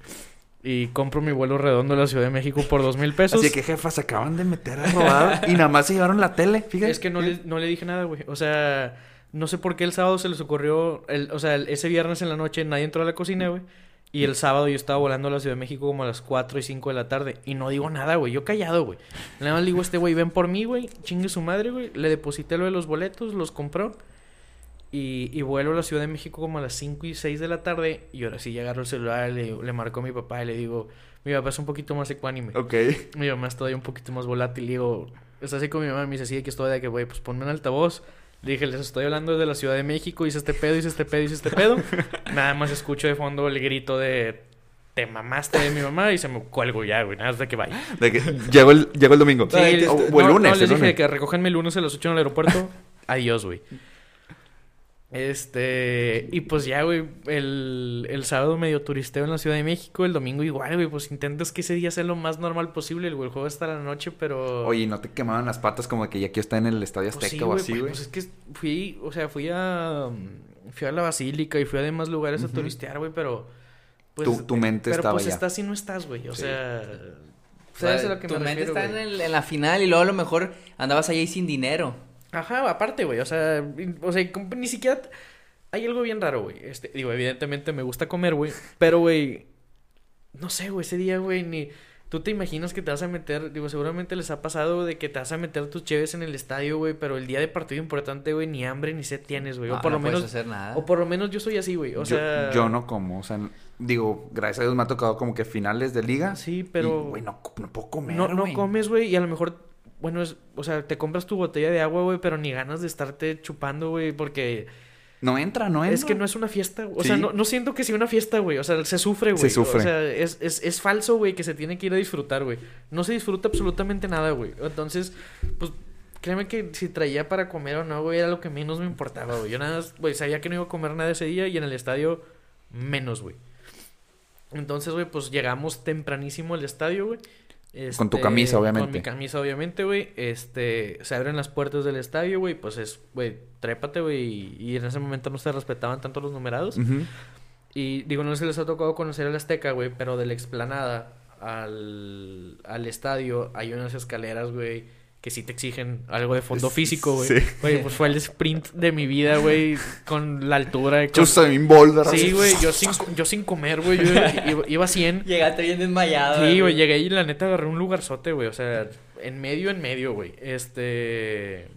Y compro mi vuelo redondo a la Ciudad de México por 2.000 pesos. Así que, jefa, se acaban de meter a robar y nada más se llevaron la tele, fíjate. Es que no le, no le dije nada, güey. O sea, no sé por qué el sábado se les ocurrió. El, o sea, el- ese viernes en la noche nadie entró a la cocina, güey. Y el sábado yo estaba volando a la Ciudad de México como a las 4 y 5 de la tarde. Y no digo nada, güey. Yo callado, güey. Nada más le digo a este güey, ven por mí, güey. Chingue su madre, güey. Le deposité lo de los boletos, los compró. Y, y vuelo a la Ciudad de México como a las 5 y 6 de la tarde. Y ahora sí, ya agarro el celular, le, le marco a mi papá y le digo, mi papá es un poquito más ecuánime. Ok. Mi mamá es todavía un poquito más volátil. Le digo, está así con mi mamá. Me dice, así de que estoy de que, güey, pues ponme en altavoz. Le dije, les estoy hablando desde la Ciudad de México. Hice este pedo, hice este pedo, hice este pedo. Nada más escucho de fondo el grito de, te mamaste de mi mamá. Y se me cuelgo ya, güey. Nada más de que vaya. De que llegó el, llegó el domingo. Sí, o, este, o el no, lunes. no, les el dije lunes. que recójanme el lunes a las 8 en el aeropuerto. Adiós, güey. Este, y pues ya, güey, el, el sábado medio turisteo en la Ciudad de México, el domingo igual, güey, pues intentas que ese día sea lo más normal posible, el güey, el juego está a la noche, pero... Oye, ¿y ¿no te quemaban las patas como que ya aquí está en el Estadio Pues Azteca sí, o así, pues, güey? pues es que fui, o sea, fui a, fui a la Basílica y fui a demás lugares a turistear, güey, pero... Pues, Tu- tu mente pero estaba pues ya. estás y no estás, güey, o Sí. sea... O sea, ¿Sabes a lo que tu me mente refiero, está en, el- en la final y luego a lo mejor andabas ahí sin dinero. Ajá, aparte, güey, o sea, o sea, ni siquiera... hay algo bien raro, güey. Este, digo, evidentemente me gusta comer, güey. Pero, güey, no sé, güey, ese día, güey, ni... Tú te imaginas que te vas a meter, digo, seguramente les ha pasado de que te vas a meter tus cheves en el estadio, güey, pero el día de partido importante, güey, ni hambre ni sed tienes, güey. No, o por no lo menos hacer nada. o por lo menos yo soy así, güey. O yo, sea, yo no como, o sea, digo, gracias a Dios me ha tocado como que finales de liga. Sí, pero y, güey, no, no puedo comer, no, no güey. comes, güey, y a lo mejor, bueno, es, o sea, te compras tu botella de agua, güey, pero ni ganas de estarte chupando, güey, porque No entra, no entra. es que no es una fiesta, o sea, no siento que sea una fiesta, güey, o sea, se sufre, güey. Se sufre. O sea, es, es, es falso, güey, que se tiene que ir a disfrutar, güey. No se disfruta absolutamente nada, güey. Entonces, pues, créeme que si traía para comer o no, güey, era lo que menos me importaba, güey. Yo nada más, güey, sabía que no iba a comer nada ese día y en el estadio, menos, güey. Entonces, güey, pues llegamos tempranísimo al estadio, güey. Con tu Este, camisa, Con obviamente. mi camisa, obviamente, güey. Este, se abren las puertas del estadio, güey. Pues es, güey, trépate, güey. Y, en ese momento no se respetaban tanto los numerados. Y digo, no sé si les ha tocado conocer el Azteca, güey, pero de la explanada al, al estadio hay unas escaleras, güey, que sí te exigen algo de fondo físico, güey. Sí. Güey, pues fue el sprint de mi vida, güey, con la altura. Con... Usain Bolt, ¿verdad? Sí, güey, yo sin, yo sin comer, güey, yo iba, a 100. Llegaste bien desmayado. Sí, güey, llegué y la neta agarré un lugarzote, güey. O sea, en medio, en medio, güey. Este.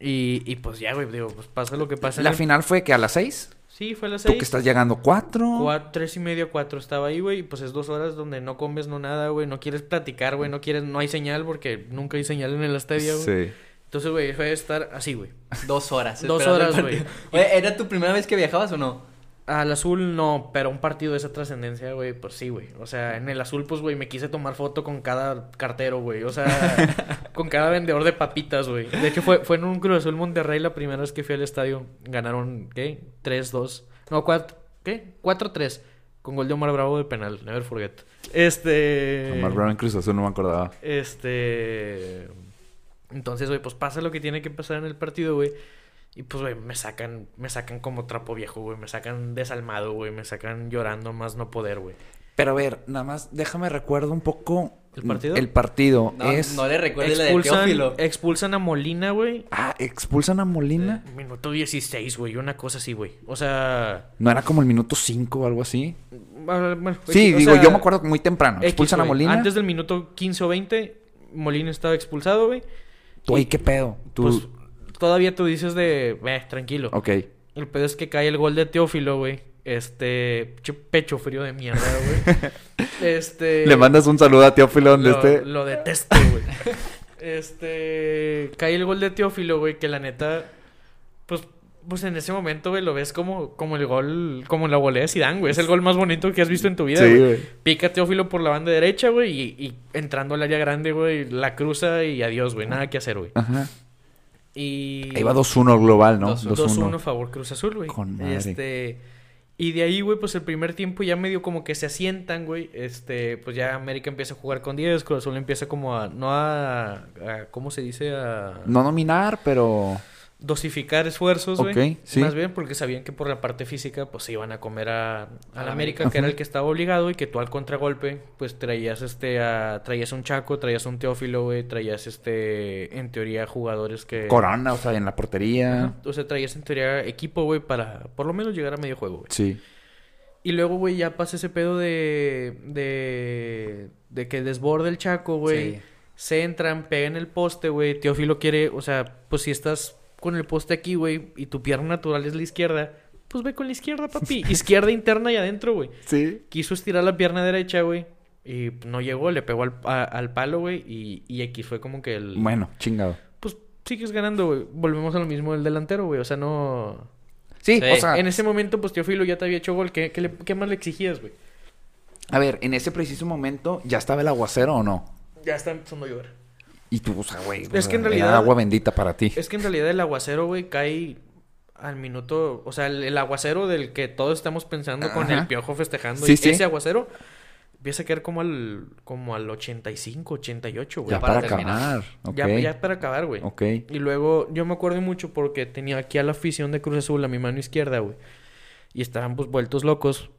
Y, y pues ya, güey, digo, pues pasa lo que pasa. La el- final fue que a las seis. Sí, fue a las Tú que seis. estás llegando cuatro. Cuatro, tres y media, cuatro estaba ahí, güey. Y pues es dos horas donde no comes, no nada, güey. No quieres platicar, güey. No quieres, no hay señal porque nunca hay señal en el estadio, güey. Sí. Entonces, güey, fue estar así, güey. Dos horas. Dos horas, güey. Oye, ¿era tu primera vez que viajabas o no? Al azul no, pero un partido de esa trascendencia, güey, pues sí, güey. O sea, en el azul, pues, güey, me quise tomar foto con cada cartero, güey. O sea, con cada vendedor de papitas, güey. De hecho, fue, fue en un Cruz Azul Monterrey la primera vez que fui al estadio. Ganaron, ¿qué? 3-2. No, 4, ¿qué? 4-3. Con gol de Omar Bravo de penal. Never forget. Este... Omar Brown en Cruz Azul no me acordaba. Este. Entonces, güey, pues pasa lo que tiene que pasar en el partido, güey. Y pues, güey, me sacan, me sacan como trapo viejo, güey. Me sacan desalmado, güey. Me sacan llorando más no poder, güey. Pero a ver, nada más déjame recuerdo un poco. ¿El partido? El partido No, es. no le recuerdes la de Expulsan, Teófilo. expulsan a Molina, güey. Ah, expulsan a Molina. Minuto 16, güey. Una cosa así, güey. O sea. No era como el minuto 5 o algo así. bueno, Sí, o digo, sea, yo me acuerdo muy temprano. X, Expulsan a güey. Molina. Antes del minuto 15 o 20, Molina estaba expulsado, güey. Tú, ahí, ¿qué pedo? Tú. Pues todavía tú dices de, eh, tranquilo. ok. El pedo es que cae el gol de Teófilo, güey. Este. Pecho frío de mierda, güey. Este. Le mandas un saludo a Teófilo donde lo, esté. Lo detesto, güey. Este. Cae el gol de Teófilo, güey, que la neta. Pues. Pues en ese momento, güey, lo ves como, como el gol, como la volea de Zidane, güey. Es el gol más bonito que has visto en tu vida, Sí, güey. güey. Pica Teófilo por la banda derecha, güey, y, y entrando al área grande, güey, la cruza y adiós, güey. Nada que hacer, güey. Ajá. Y... Ahí va 2-1 global, ¿no? 2-1. 2-1 favor Cruz Azul, güey. Con madre. Este. Y de ahí, güey, pues el primer tiempo ya medio como que se asientan, güey. Este, pues ya América empieza a jugar con 10, Cruz Azul empieza como a. No a. a- ¿Cómo se dice? A. No nominar, pero. Dosificar esfuerzos, güey. Ok, sí. Más bien porque sabían que por la parte física, pues se iban a comer a, a la la América, que era el que estaba obligado, y que tú al contragolpe, pues traías este a. Traías un Chaco, traías un Teófilo, güey. Traías este. En teoría, jugadores que. Corona, o sea, en la portería. Ajá. O sea, traías en teoría equipo, güey, para por lo menos llegar a medio juego, güey. Sí. Y luego, güey, ya pasa ese pedo de. de. de que desborde el chaco, güey. Sí. Se entran, pegan el poste, güey. Teófilo quiere, o sea, pues si estás con el poste aquí, güey, y tu pierna natural es la izquierda, pues ve con la izquierda, papi. izquierda interna y adentro, güey. Sí. Quiso estirar la pierna derecha, güey. Y no llegó, le pegó al, a- al palo, güey. Y, y aquí fue como que el. Bueno, chingado. Pues sigues ganando, güey. Volvemos a lo mismo del delantero, güey. O sea, no. Sí, Sí. o sea, En ese momento, pues Teófilo ya te había hecho gol. ¿Qué, qué, le- qué más le exigías, güey? a ver, en ese preciso momento, ¿ya estaba el aguacero o no? Ya está empezando a llover. Y tú, o sea, güey. Es que en realidad- agua bendita para ti. Es que en realidad el aguacero, güey, cae al minuto. O sea, el, el aguacero del que todos estamos pensando con el piojo festejando. Sí, y sí. Ese aguacero empieza a caer como al, como al 85, 88, güey. Ya para para, acabar. Ok. Ya, ya para acabar, güey. Ok. Y luego yo me acuerdo mucho porque tenía aquí a la afición de Cruz Azul a mi mano izquierda, güey. Y estaban pues vueltos locos.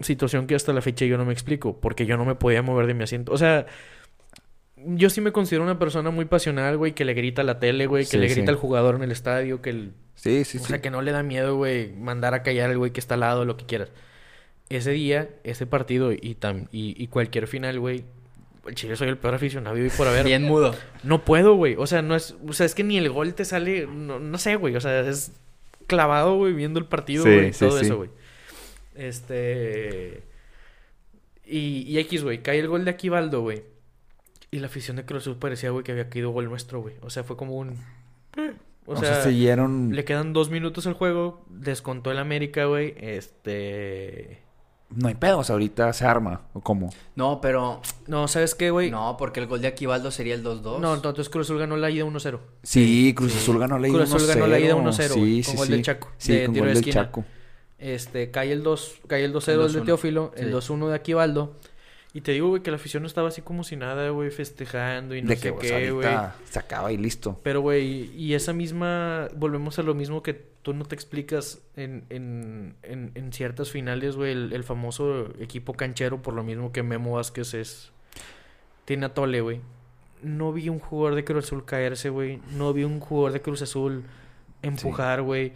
Situación que hasta la fecha yo no me explico. Porque yo no me podía mover de mi asiento. O sea, yo sí me considero una persona muy pasional, güey, que le grita a la tele, güey, que Sí, le sí. grita al jugador en el estadio, que el... Sí, sí, o sí. sea, que no le da miedo, güey, mandar a callar al güey que está al lado, lo que quieras. Ese día, ese partido y, tam- y, y cualquier final, güey, el Chile soy el peor aficionado y por haber. Bien mudo. No puedo, güey. O sea, no es, o sea, es que ni el gol te sale, no, no sé, güey. O sea, es clavado, güey, viendo el partido, Sí, güey, sí, todo sí. eso, güey. Este y, y X, güey, cae el gol de Aquivaldo, güey. Y la afición de Cruz Azul parecía, güey, que había caído gol nuestro, güey. O sea, fue como un eh, O, O, sea, sea, siguieron... le quedan dos minutos al juego, descontó el América, güey. Este No hay pedos, ahorita se arma. ¿O cómo? No, pero. no, ¿sabes qué, güey? No, porque el gol de Aquivaldo sería el 2-2. No, entonces Cruz Azul ganó la ida 1-0. Sí, Cruz sí. Azul ganó la ida 1-0. Cruz Azul ganó la ida 1-0, Sí, sí, con gol sí. del Chaco, Sí, de con tiro gol de del esquina. Chaco. Este, cae el 2, cae el 2-0 El el de 2-1, Teófilo, el sí. 2-1 de Aquivaldo. Y te digo, güey, que la afición estaba así como si nada, güey, festejando y no de sé que pues, qué, güey. se acaba y listo. Pero, güey, y esa misma, volvemos a lo mismo que tú no te explicas en, en, en, en ciertas finales, güey, el, el famoso equipo canchero, por lo mismo que Memo Vázquez es, tiene a Tole, güey. No vi un jugador de Cruz Azul caerse, güey. No vi un jugador de Cruz Azul empujar, güey.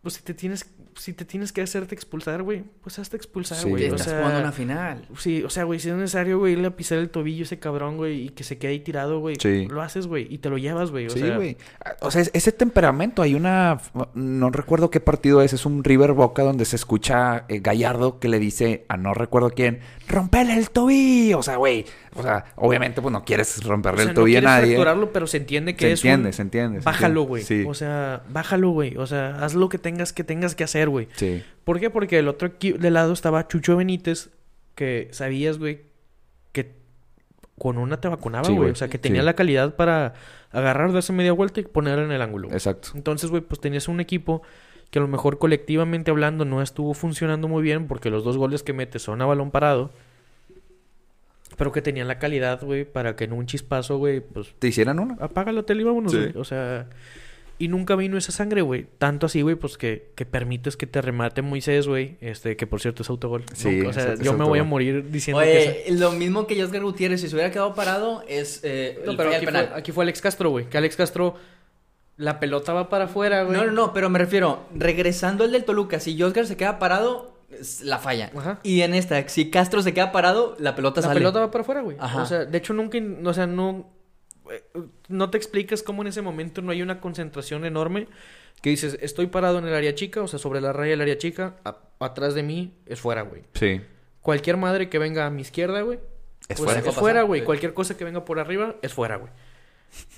Pues si te tienes, si te tienes que hacerte expulsar, güey, pues hazte expulsar, Sí, güey. Te o estás sea, jugando una final. Sí, o sea, güey, si es necesario, güey, irle a pisar el tobillo a ese cabrón, güey, y que se quede ahí tirado, güey. Sí. Lo haces, güey, y te lo llevas, güey. O sí, sea, güey. O sea, es- ese temperamento, hay una... No recuerdo qué partido es, es un River Boca donde se escucha eh, Gallardo que le dice a no recuerdo quién, rompele el tobillo. O sea, güey, o sea, obviamente pues no quieres o romperle sea, el no tobillo a quieres nadie. fracturarlo, pero se entiende que Se es entiende, un- se entiende. se Bájalo, entiende. güey. Sí, O sea, bájalo, güey. O sea, haz lo que tengas que tengas que hacer, güey. sí. ¿Por qué? Porque el otro de lado estaba Chucho Benítez, que sabías, güey, que con una te vacunaba, güey. O sea, que tenía Sí. la calidad para agarrar, darse media vuelta y ponerla en el ángulo. Exacto. Entonces, güey, pues tenías un equipo que a lo mejor colectivamente hablando no estuvo funcionando muy bien porque los dos goles que metes son a balón parado. Pero que tenían la calidad, güey, para que en un chispazo, güey, pues ¿Te hicieran una? apaga la tele y vámonos, Sí. güey. O sea, y nunca vino esa sangre, güey. Tanto así, güey, pues que, que permites que te remate Moisés, güey. Este, que por cierto es autogol. Sí, Nunca- o sea, es- yo me voy a morir diciendo que esa- Oye, lo mismo que Oscar Gutiérrez, si se hubiera quedado parado, es. Eh, No, el- pero el aquí fue, penal. aquí fue Alex Castro, güey. Que Alex Castro, la pelota va para afuera, güey. No, no, no, pero me refiero, regresando el del Toluca, si Oscar se queda parado, la falla. Ajá. Y en esta, si Castro se queda parado, la pelota La sale. pelota va para afuera, güey. Ajá. O sea, de hecho nunca, o sea, no, no te explicas cómo en ese momento no hay una concentración enorme que dices, estoy parado en el área chica, o sea, sobre la raya del área chica, a- atrás de mí es fuera, güey. Sí. Cualquier madre que venga a mi izquierda, güey, Es pues fuera. es fuera, güey. sí. Cualquier cosa que venga por arriba es fuera, güey.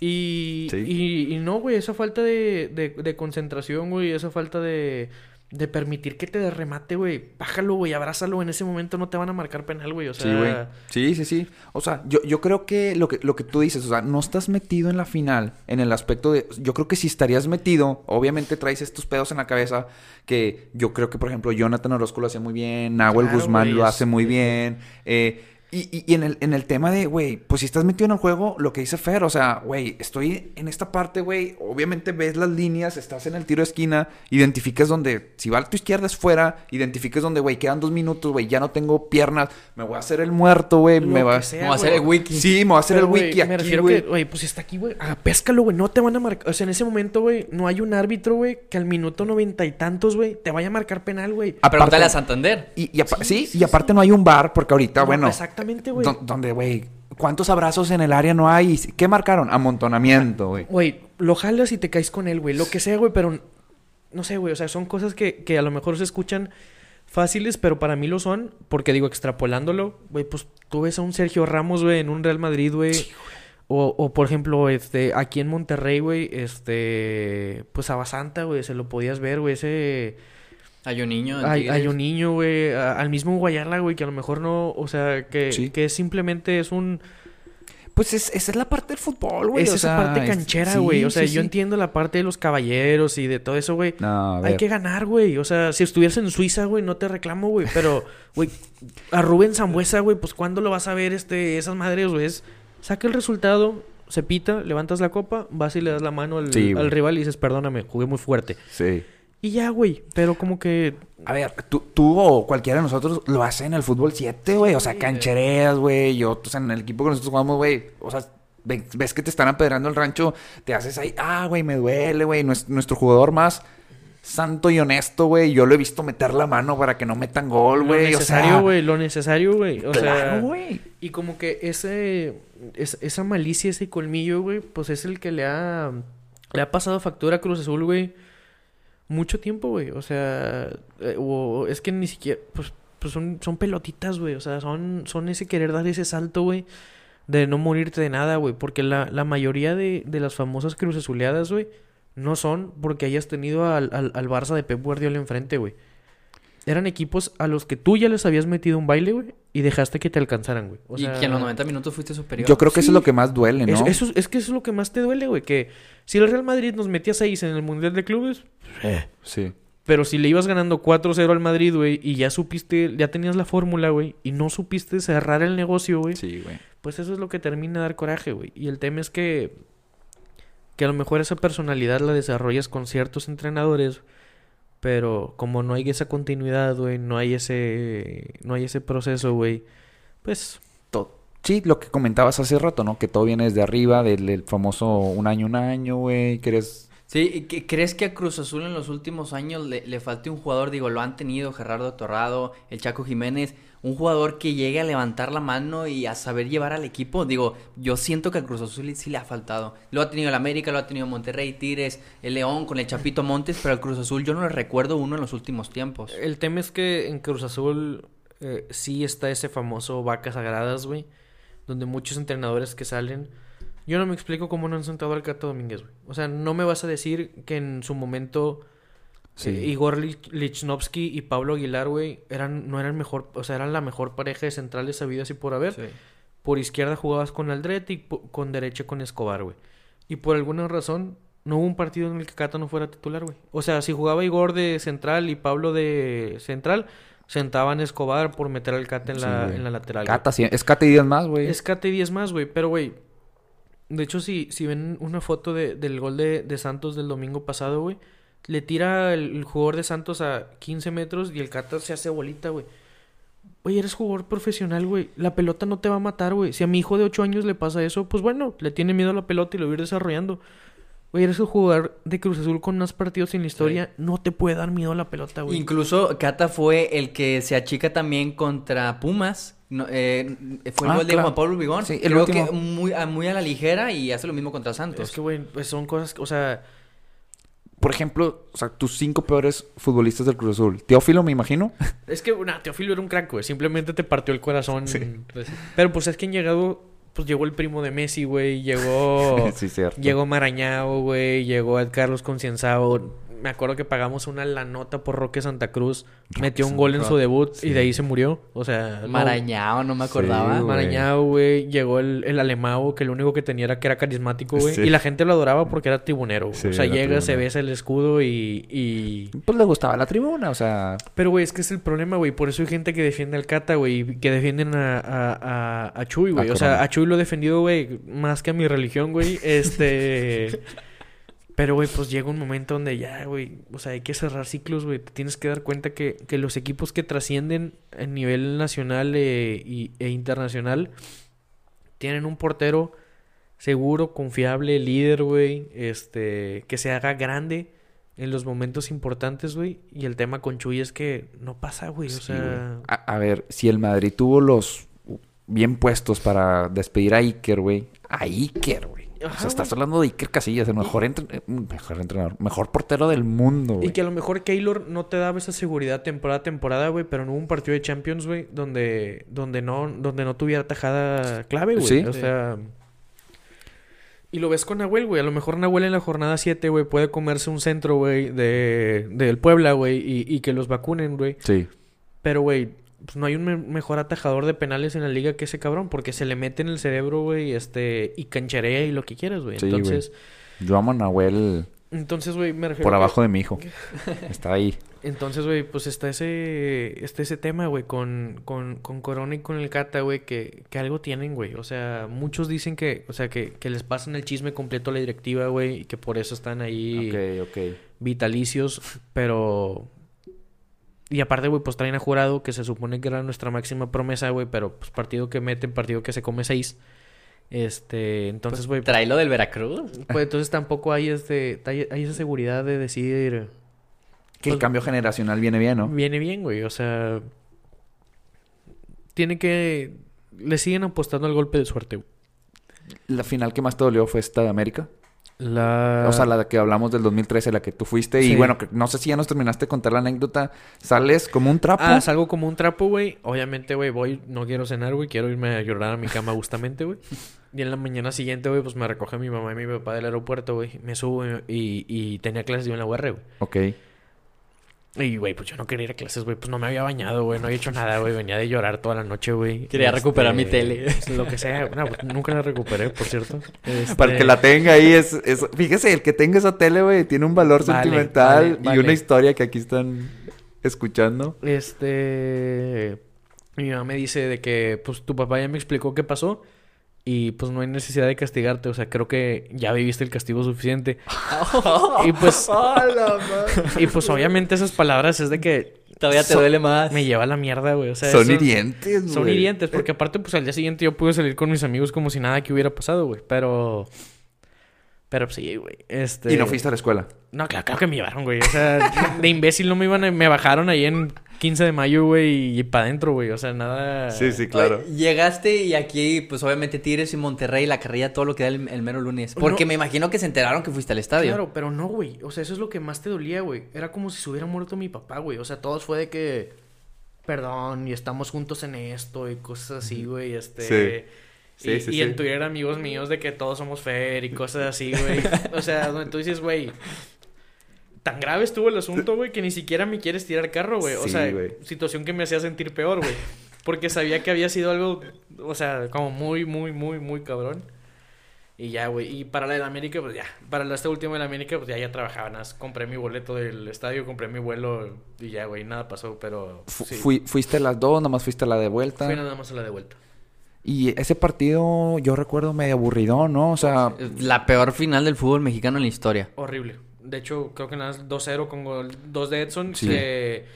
Y, Sí. y, y no, güey, esa falta de, de, de concentración, güey, esa falta de, de permitir que te remate, güey. Bájalo, güey, abrázalo. En ese momento no te van a marcar penal, güey. O sea, Sí, güey. Sí, sí, sí. O sea, yo, yo creo que lo, que lo que tú dices, o sea, no estás metido en la final en el aspecto de... Yo creo que si estarías metido, obviamente traes estos pedos en la cabeza que yo creo que, por ejemplo, Jonathan Orozco lo hace muy bien, Nahuel Claro, Guzmán lo hace muy bien. eh, y, y- y en, el, en el tema de, güey, pues si estás metido en el juego, lo que dice Fer, o sea, güey, estoy en esta parte, güey, obviamente ves las líneas, estás en el tiro de esquina, identificas donde, si va a tu izquierda es fuera, identificas donde, güey, quedan dos minutos, güey, ya no tengo piernas, me voy a hacer el muerto, güey, me va sea, Vamos a hacer el wiki. Sí, me voy a hacer Pero, el wiki Me aquí, refiero güey. que, güey, pues si está aquí, güey, ah, péscalo, güey. No te van a marcar. O sea, en ese momento, güey, no hay un árbitro, güey, que al minuto noventa y tantos, güey, te vaya a marcar penal, güey. A preguntarle a Aparte- Santander. Y, y apa- Sí, sí, sí, y aparte no hay un bar, porque ahorita, No, bueno, Exactamente, güey. don- donde, güey, ¿cuántos abrazos en el área no hay? ¿Qué marcaron? Amontonamiento, güey. Güey, lo jalas y te caes con él, güey. Lo que sea, güey, pero no sé, güey. O sea, son cosas que, que a lo mejor se escuchan fáciles, pero para mí lo son. Porque digo, extrapolándolo, güey, pues tú ves a un Sergio Ramos, güey, en un Real Madrid, güey. O, o, por ejemplo, este, aquí en Monterrey, güey, este, pues a Basanta, güey, se lo podías ver, güey, ese... Hay un niño. Hay, hay un niño, güey, al mismo Guayala, güey, que a lo mejor no, o sea, que, Sí. que simplemente es un... Pues es, esa es la parte del fútbol, güey. es o esa sea, parte canchera, sí, güey. o sea, sí, yo sí. entiendo la parte de los caballeros y de todo eso, güey. No, Hay que ganar, güey. O sea, si estuvieras en Suiza, güey, no te reclamo, güey. Pero, güey, a Rubén Zambuesa, güey, pues ¿cuándo lo vas a ver este, esas madres, güey? Es, saca el resultado, se pita, levantas la copa, vas y le das la mano al, al rival y dices, perdóname, jugué muy fuerte. Sí. Y ya, güey. Pero como que. A ver, tú, tú o cualquiera de nosotros lo hace en el fútbol 7, güey. O sea, canchereas, güey. Yo, o sea, en el equipo que nosotros jugamos, güey. O sea, ve- ves que te están apedrando el rancho, te haces ahí, ah, güey, me duele, güey. Nues- Nuestro, jugador más santo y honesto, güey. Yo lo he visto meter la mano para que no metan gol, Lo güey. O necesario, sea, güey. Lo necesario, güey. O sea. claro, güey. Y como que ese, es- esa malicia, ese colmillo, güey, pues es el que le ha, le ha pasado factura a Cruz Azul, güey, mucho tiempo, güey. O sea, eh, o- es que ni siquiera, pues, pues son, son pelotitas, güey. O sea, son, son ese querer dar ese salto, güey, de no morirte de nada, güey. Porque la, la mayoría de, de las famosas Cruz Azuleadas, güey, no son porque hayas tenido al, al, al Barça de Pep Guardiola enfrente, güey. Eran equipos a los que tú ya les habías metido un baile, güey, y dejaste que te alcanzaran, güey. O y que en los 90 minutos fuiste superior. Yo creo que eso es lo que más duele, ¿no? Eso, eso- es que eso es lo que más te duele, güey. Que si el Real Madrid nos metía 6 en el Mundial de Clubes, Sí. pero si le ibas ganando 4-0 al Madrid, güey, y ya supiste, ya tenías la fórmula, güey, y no supiste cerrar el negocio, güey, Sí, güey. pues eso es lo que termina de dar coraje, güey. Y el tema es que, que a lo mejor esa personalidad la desarrollas con ciertos entrenadores, pero como no hay esa continuidad, güey, no hay ese, no hay ese proceso, güey, pues Sí, lo que comentabas hace rato, ¿no? Que todo viene desde arriba, del, del famoso un año, un año, güey. Que eres... Sí, ¿y qué- ¿crees que a Cruz Azul en los últimos años le, le falte un jugador? Digo, lo han tenido Gerardo Torrado, el Chaco Jiménez, un jugador que llegue a levantar la mano y a saber llevar al equipo. Digo, yo siento que a Cruz Azul sí le ha faltado. Lo ha tenido el América, lo ha tenido Monterrey, Tigres, el León con el Chapito Montes, pero al Cruz Azul yo no le recuerdo uno en los últimos tiempos. El tema es que en Cruz Azul eh, sí está ese famoso vacas sagradas, güey. Donde muchos entrenadores que salen. Yo no me explico cómo no han sentado al Cato Domínguez, güey. O sea, no me vas a decir que en su momento Sí. eh, Igor Lich- Lichnowsky y Pablo Aguilar, güey, eran, no eran mejor, o sea, eran la mejor pareja de centrales sabidas y por haber. Sí. Por izquierda jugabas con Aldrete y con derecha con Escobar, güey. Y por alguna razón no hubo un partido en el que Cata no fuera titular, güey. O sea, si jugaba Igor de central y Pablo de central, sentaban a Escobar por meter al Cata en, Sí, la, en la lateral. Cata, sí, es Cata y días más, güey. Es Cata y 10 más, güey. Pero, güey, de hecho, si, si ven una foto de- del gol de, de Santos del domingo pasado, güey, le tira el, el jugador de Santos a 15 metros y el Cata se hace bolita, güey. Oye, eres jugador profesional, güey. La pelota no te va a matar, güey. Si a mi hijo de 8 años le pasa eso, pues bueno, le tiene miedo a la pelota y lo va a ir desarrollando. Güey, eres el jugador de Cruz Azul con más partidos en la historia. No te puede dar miedo a la pelota, güey. Incluso Cata fue el que se achica también contra Pumas. No, eh, fue el Ah, gol de claro. Juan Pablo Vigón. Sí, el Creo último. que muy a, muy a la ligera y hace lo mismo contra Santos. Es que, güey, pues son cosas, o sea, Por ejemplo, o sea, tus cinco peores futbolistas del Cruz Azul. Teófilo, me imagino. Es que, nah, Teófilo era un crack, güey. Simplemente te partió el corazón. Pues, Pero pues es que han llegado... Pues llegó el primo de Messi, güey. Llegó... sí, cierto. Llegó Marañao, güey. Llegó Carlos Concienzao. Me acuerdo que pagamos una la nota por Roque Santa Cruz. Metió un gol en su debut y de ahí se murió. O sea... no- Marañao, no me acordaba. Sí, güey. Marañao, güey. Llegó el, el alemao, que lo único que tenía era que era carismático, güey. Sí. Y la gente lo adoraba porque era tribunero. o sea, llega, se besa el escudo y... y... Pues le gustaba la tribuna, o sea... Pero, güey, es que es el problema, güey. Por eso hay gente que defiende al Cata, güey. y Que defienden a, a, a, a Chuy, güey. A o sea, a Chuy lo he defendido, güey, más que a mi religión, güey. Este... Pero, güey, pues llega un momento donde ya, güey, o sea, hay que cerrar ciclos, güey. Te tienes que dar cuenta que, que los equipos que trascienden a nivel nacional eh, e internacional tienen un portero seguro, confiable, líder, güey, este, que se haga grande en los momentos importantes, güey. Y el tema con Chuy es que no pasa, güey. O Sí, sea, a, a ver, si el Madrid tuvo los bien puestos para despedir a Iker, güey. A Iker, güey. O Ajá, sea, estás hablando de Iker Casillas, el mejor, entre- eh, mejor entrenador, mejor portero del mundo, y güey. que a lo mejor Keylor no te daba esa seguridad temporada a temporada, güey, pero no hubo un partido de Champions, güey, donde, donde no, donde no tuviera tajada clave, güey. Sí. O sea. Y lo ves con Nahuel, güey. A lo mejor Nahuel en la jornada 7, güey, puede comerse un centro, güey, de, del Puebla, güey, y, y que los vacunen, güey. Sí. Pero, güey, pues no hay un me- mejor atajador de penales en la liga que ese cabrón, porque se le mete en el cerebro, güey, este, y cancharea y lo que quieras, güey. Sí, güey. entonces, Yo amo a Nahuel entonces, güey, me refiero por que- abajo de mi hijo. Está ahí. Entonces, güey, pues está ese, está ese tema, güey, con, con, con Corona y con el Cata, güey, que, que algo tienen, güey. O sea, muchos dicen que, o sea, que, que les pasan el chisme completo a la directiva, güey, y que por eso están ahí Ok, ok. vitalicios, pero... Y aparte, güey, pues traen a Jurado, que se supone que era nuestra máxima promesa, güey, pero pues partido que meten, partido que se come seis. Este, entonces, güey, Trae lo del Veracruz. pues entonces tampoco hay este, hay, hay esa seguridad de decir... Que el Pues- cambio generacional viene bien, ¿no? Viene bien, güey. O sea. Tiene que. Le siguen apostando al golpe de suerte, güey. La final que más te dolió fue esta de América. La. O sea, la que hablamos del 2013, la que tú fuiste. Sí. Y bueno, que no sé si ya nos terminaste de contar la anécdota. Sales como un trapo. Ah, salgo como un trapo, güey. Obviamente, güey, voy, no quiero cenar, güey. Quiero irme a llorar a mi cama gustamente, güey. Y en la mañana siguiente, güey, pues me recoge mi mamá y mi papá del aeropuerto, güey. Me subo y, y tenía clases yo en la UR, güey. Ok. Y, güey, pues yo no quería ir a clases, güey. Pues no me había bañado, güey. No había hecho nada, güey. Venía de llorar toda la noche, güey. Quería recuperar mi tele. Lo que sea. No, pues nunca la recuperé, por cierto. Este, Para el que la tenga ahí es, es- Fíjese, el que tenga esa tele, güey, tiene un valor Vale, sentimental vale, y una historia que aquí están escuchando. Este. Mi mamá me dice de que, pues, tu papá ya me explicó qué pasó. Y pues no hay necesidad de castigarte. O sea, creo que ya viviste el castigo suficiente. y pues. y pues obviamente esas palabras es de que Todavía te duele más. me lleva a la mierda, güey. O sea, Son eso- hirientes, Son güey. hirientes, porque aparte, pues al día siguiente yo pude salir con mis amigos como si nada que hubiera pasado, güey. Pero. Pero pues, sí, güey. Este. Y no fuiste a la escuela. No, claro, claro que me llevaron, güey. O sea, de imbécil no me iban a... Me bajaron ahí en 15 de mayo, güey, y para adentro, güey. O sea, nada... claro. Oye, llegaste y aquí, pues obviamente Tigres y Monterrey, la carrilla, todo lo que da el, el mero lunes. Porque No. me imagino que se enteraron que fuiste al estadio. Claro, pero no, güey. O sea, eso es lo que más te dolía, güey. Era como si se hubiera muerto mi papá, güey. O sea, todos fue de que... Perdón, y estamos juntos en esto y cosas así, güey. Este... Sí, y, sí, y sí. en Twitter amigos míos de que todos somos fair y cosas así, güey. O sea, donde tú dices, güey... Tan grave estuvo el asunto, güey, que ni siquiera me quieres tirar carro, güey. O Sí, sea, situación que me hacía sentir peor, güey. Porque sabía que había sido algo, o sea, como muy, muy, muy, muy cabrón. Y ya, güey. Y para la de la América, pues ya. Para la esta última de la América, pues ya, ya trabajaba. Nada, más compré mi boleto del estadio, compré mi vuelo y ya, güey. Nada pasó, pero Fu- sí. fui- fuiste a las dos, nomás fuiste a la de vuelta. Fui nada más a la de vuelta. Y ese partido yo recuerdo medio aburrido, ¿no? O sea, La peor final del fútbol mexicano en la historia. Horrible. De hecho, creo que nada más 2-0 con gol 2 de Edson. Sí. Que,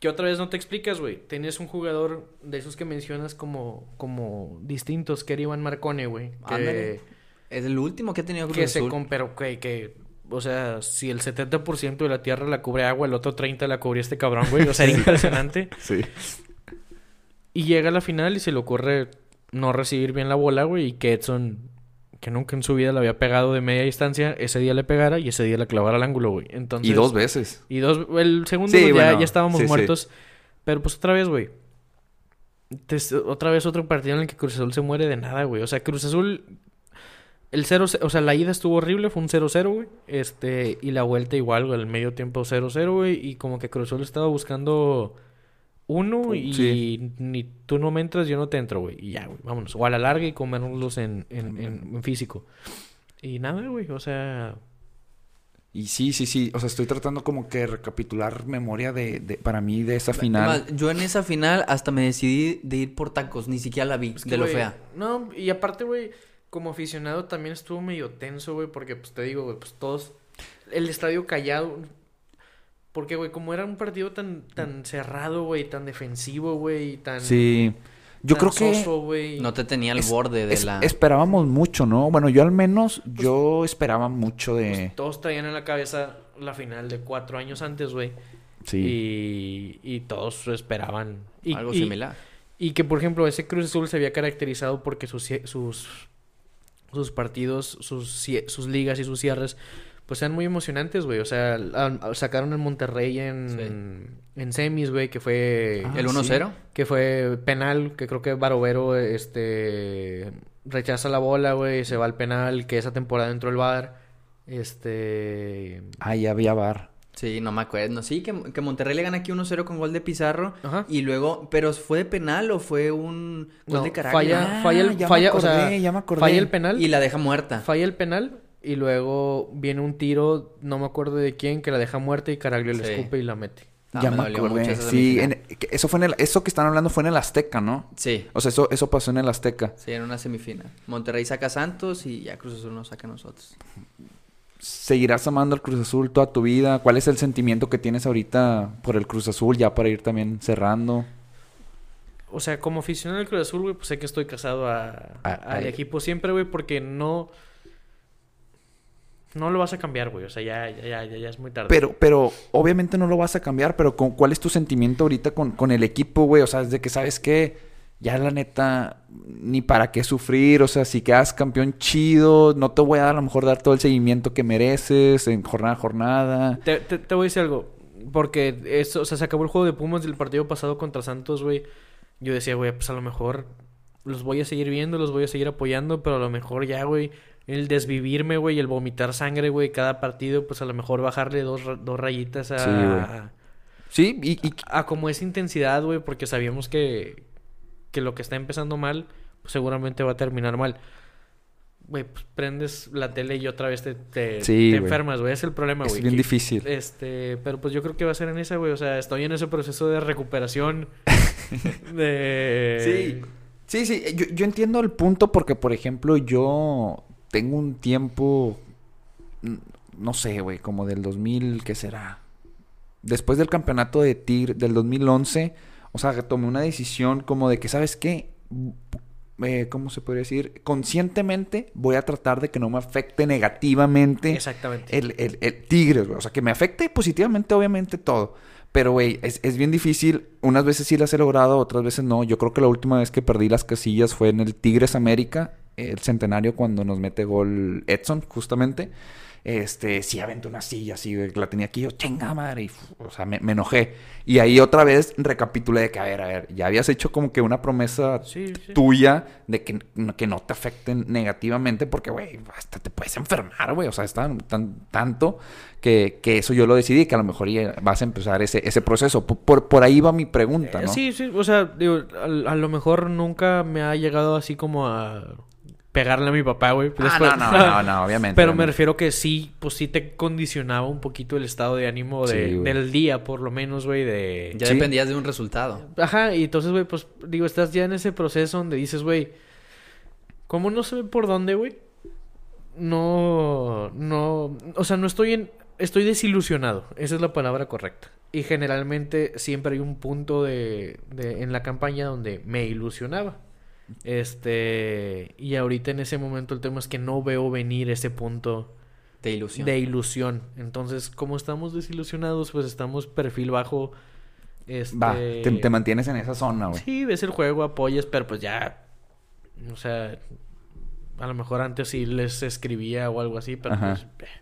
que otra vez no te explicas, güey. Tienes un jugador de esos que mencionas como, como distintos, que era Iván Marcone, güey. Que, Ándale. Es el último que ha tenido Cruz que se Azul. con, pero que, que, o sea, si el 70% de la tierra la cubre agua, el otro 30% la cubría este cabrón, güey. O sea, era impresionante. sí. Y llega a la final y se le ocurre no recibir bien la bola, güey. Y que Edson, que nunca en su vida le había pegado de media distancia, ese día le pegara y ese día le clavara al ángulo, güey. Entonces, Y dos veces. Y dos, el segundo Sí, ya, bueno, ya estábamos sí, sí. muertos. Pero pues otra vez, güey. Otra vez otro partido en el que Cruz Azul se muere de nada, güey. O sea, Cruz Azul. El 0 O sea, la ida estuvo horrible, fue un 0-0, güey. Este. Y la vuelta igual, güey. El medio tiempo 0-0, güey. Y como que Cruz Azul estaba buscando uno y Sí. ni tú no me entras, yo no te entro, güey. Y ya, güey. Vámonos. O a la larga y comérnoslos en, en, en, en físico. Y nada, güey. O sea. Y sí, sí, sí. O sea, estoy tratando como que recapitular memoria de, de- para mí de esa final. Además, yo en esa final hasta me decidí de ir por tacos, ni siquiera la vi, Es que, de lo fea. No, y aparte, güey, como aficionado también estuvo medio tenso, güey, porque pues te digo, güey, pues todos. El estadio callado. Porque, güey, como era un partido tan, tan cerrado, güey, tan defensivo, güey, tan. Sí. Yo tan creo que. No te tenía el es- borde de es- la... esperábamos mucho, ¿no? Bueno, yo al menos, yo esperaba mucho de... Pues, todos traían en la cabeza la final de cuatro años antes, güey. sí. Y, y todos esperaban. Y, algo y- similar. Y que, por ejemplo, ese Cruz Azul se había caracterizado porque sus, cie- sus, sus partidos, sus, cie- sus ligas y sus cierres, pues eran muy emocionantes, güey. O sea, sacaron al Monterrey en, en semis, güey, que fue... Ah, ¿El 1-0? Que fue penal, que creo que Barovero, este... Rechaza la bola, güey, se va al penal, que esa temporada entró el bar. Este... Ah, ya había bar. Sí, no me acuerdo. No, sí, que, que Monterrey le gana aquí 1-0 con gol de Pizarro. Ajá. Y luego, ¿pero fue de penal o fue un gol No, de Caracas? falla, Ah, falla, el, ya me falla, o sea, ya me acordé. falla el penal. Y la deja muerta. Falla el penal y luego viene un tiro, no me acuerdo de quién, que la deja muerta y Caraglio le Sí. escupe y la mete. Ah, ya me me, acordé. Sí, en- eso fue en el, eso que están hablando fue en el Azteca, ¿no? Sí, O sea, eso, eso pasó en el Azteca. sí, en una semifinal. Monterrey saca a Santos y ya Cruz Azul nos saca a nosotros. ¿Seguirás amando al Cruz Azul toda tu vida? ¿Cuál es el sentimiento que tienes ahorita por el Cruz Azul ya para ir también cerrando? O sea, como aficionado del Cruz Azul, güey, pues sé que estoy casado a, A- al a- equipo siempre, güey, porque no... No lo vas a cambiar, güey. O sea, ya, ya, ya, ya, ya es muy tarde. Pero, pero obviamente no lo vas a cambiar, pero con, ¿cuál es tu sentimiento ahorita con, con el equipo, güey? O sea, es de que sabes que ya la neta, ni para qué sufrir, o sea, si quedas campeón chido, no te voy a dar, a lo mejor dar todo el seguimiento que mereces en jornada a jornada. Te, te- te voy a decir algo. Porque eso, o sea, se acabó el juego de Pumas del partido pasado contra Santos, güey. Yo decía, güey, pues a lo mejor los voy a seguir viendo, los voy a seguir apoyando, pero a lo mejor ya, güey, el desvivirme, güey, el vomitar sangre, güey, cada partido, pues a lo mejor bajarle dos, dos rayitas a, Sí. Sí, y, y- a como esa intensidad, güey, porque sabíamos que, que lo que está empezando mal, pues seguramente va a terminar mal. Güey, pues prendes la tele y otra vez te, te, Sí, enfermas, güey. Es el problema, es güey. bien que- difícil. Este, pero pues yo creo que va a ser en esa, güey. O sea, estoy en ese proceso de recuperación. de. Sí, sí, yo, yo entiendo el punto porque, por ejemplo, yo tengo un tiempo, no sé, güey, como del 2000, ¿qué será? Después del campeonato de Tigre del 2011, o sea, que tomé una decisión como de que, ¿sabes qué? Eh, ¿Cómo se podría decir? Conscientemente voy a tratar de que no me afecte negativamente Exactamente. el, el, el Tigres, güey. O sea, que me afecte positivamente, obviamente, todo. Pero, güey, es, es bien difícil. Unas veces sí las he logrado, otras veces no. Yo creo que la última vez que perdí las casillas fue en el Tigres América, el centenario, cuando nos mete gol Edson, justamente. Este, sí aventé una silla que la tenía aquí, yo, chinga madre, y, o sea, me, me enojé. Y ahí otra vez recapitulé de que, a ver, a ver, ya habías hecho como que una promesa Sí, sí. tuya de que, que no te afecten negativamente porque, güey, hasta te puedes enfermar, güey. O sea, es tan, tan- tanto que, que eso yo lo decidí, que a lo mejor vas a empezar ese, ese proceso. Por, por, por ahí va mi pregunta, Eh, ¿no? Sí, sí. O sea, digo, a, a lo mejor nunca me ha llegado así como a pegarle a mi papá, güey. Ah, no, no, no, no, obviamente. Pero me refiero que sí, pues sí te condicionaba un poquito el estado de ánimo de- Sí, güey. del día, por lo menos, güey, de... Ya Sí. dependías de un resultado. Ajá, y entonces, güey, pues, digo, estás ya en ese proceso donde dices, güey, como no sé por dónde, güey, no, no, o sea, no estoy en, estoy desilusionado, esa es la palabra correcta. Y generalmente siempre hay un punto de, de en la campaña donde me ilusionaba. Este, y ahorita en ese momento el tema es que no veo venir ese punto De ilusión. de ilusión. Entonces, como estamos desilusionados, pues estamos perfil bajo. Este... Va, te, te mantienes en esa zona, güey. Sí, ves el juego, apoyas, pero pues ya. O sea, a lo mejor antes sí les escribía o algo así, pero Ajá. pues. eh,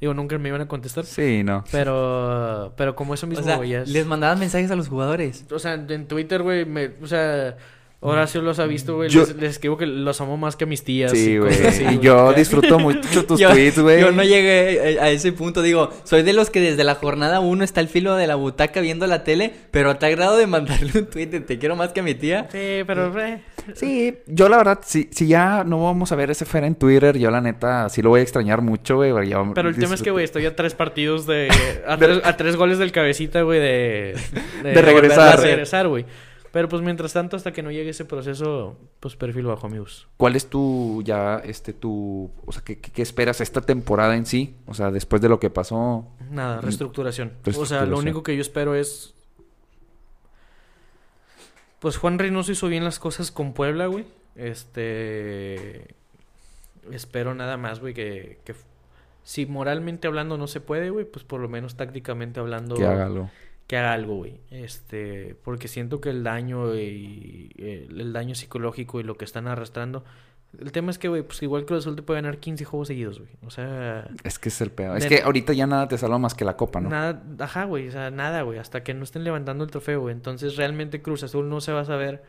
Digo, nunca me iban a contestar. Sí, no. Pero, pero como eso mismo, o sea, güey, ya es- les mandaban mensajes a los jugadores. O sea, en Twitter, güey, me... O sea, Horacio los ha visto, güey. Yo- Les, les escribo que los amo más que a mis tías. Sí, güey. yo disfruto mucho tus yo, tweets, güey. Yo no llegué a a ese punto. Digo, soy de los que desde la jornada uno está al filo de la butaca viendo la tele, pero a tal grado de mandarle un tweet de te quiero más que a mi tía. Sí, pero... eh, Sí, yo la verdad, si, si ya no vamos a ver ese Fer en Twitter, yo la neta sí lo voy a extrañar mucho, güey. Pero el tema es que, güey, estoy a tres partidos de... A, tres, a tres goles del cabecita, güey, de... De regresar. De regresar, güey. Pero pues mientras tanto, hasta que no llegue ese proceso, pues perfil bajo, amigos. ¿Cuál es tu, ya, este, tu, o sea, ¿qué, qué, esperas esta temporada en sí? O sea, después de lo que pasó. Nada, reestructuración. O sea, lo único que yo espero es... Pues Juan Reynoso hizo bien las cosas con Puebla, güey. Este... Espero nada más, güey, que, que... Si moralmente hablando no se puede, güey, pues por lo menos tácticamente hablando... Que haga algo. Que haga algo, güey. Este, porque siento que el daño y el, el daño psicológico y lo que están arrastrando. El tema es que, güey, pues igual Cruz Azul te puede ganar 15 juegos seguidos, güey. O sea, Es que es el peor. Es que ahorita ya nada te salva más que la copa, ¿no? nada, ajá, güey, o sea, nada, güey, hasta que no estén levantando el trofeo, güey. Entonces, realmente Cruz Azul no se va a saber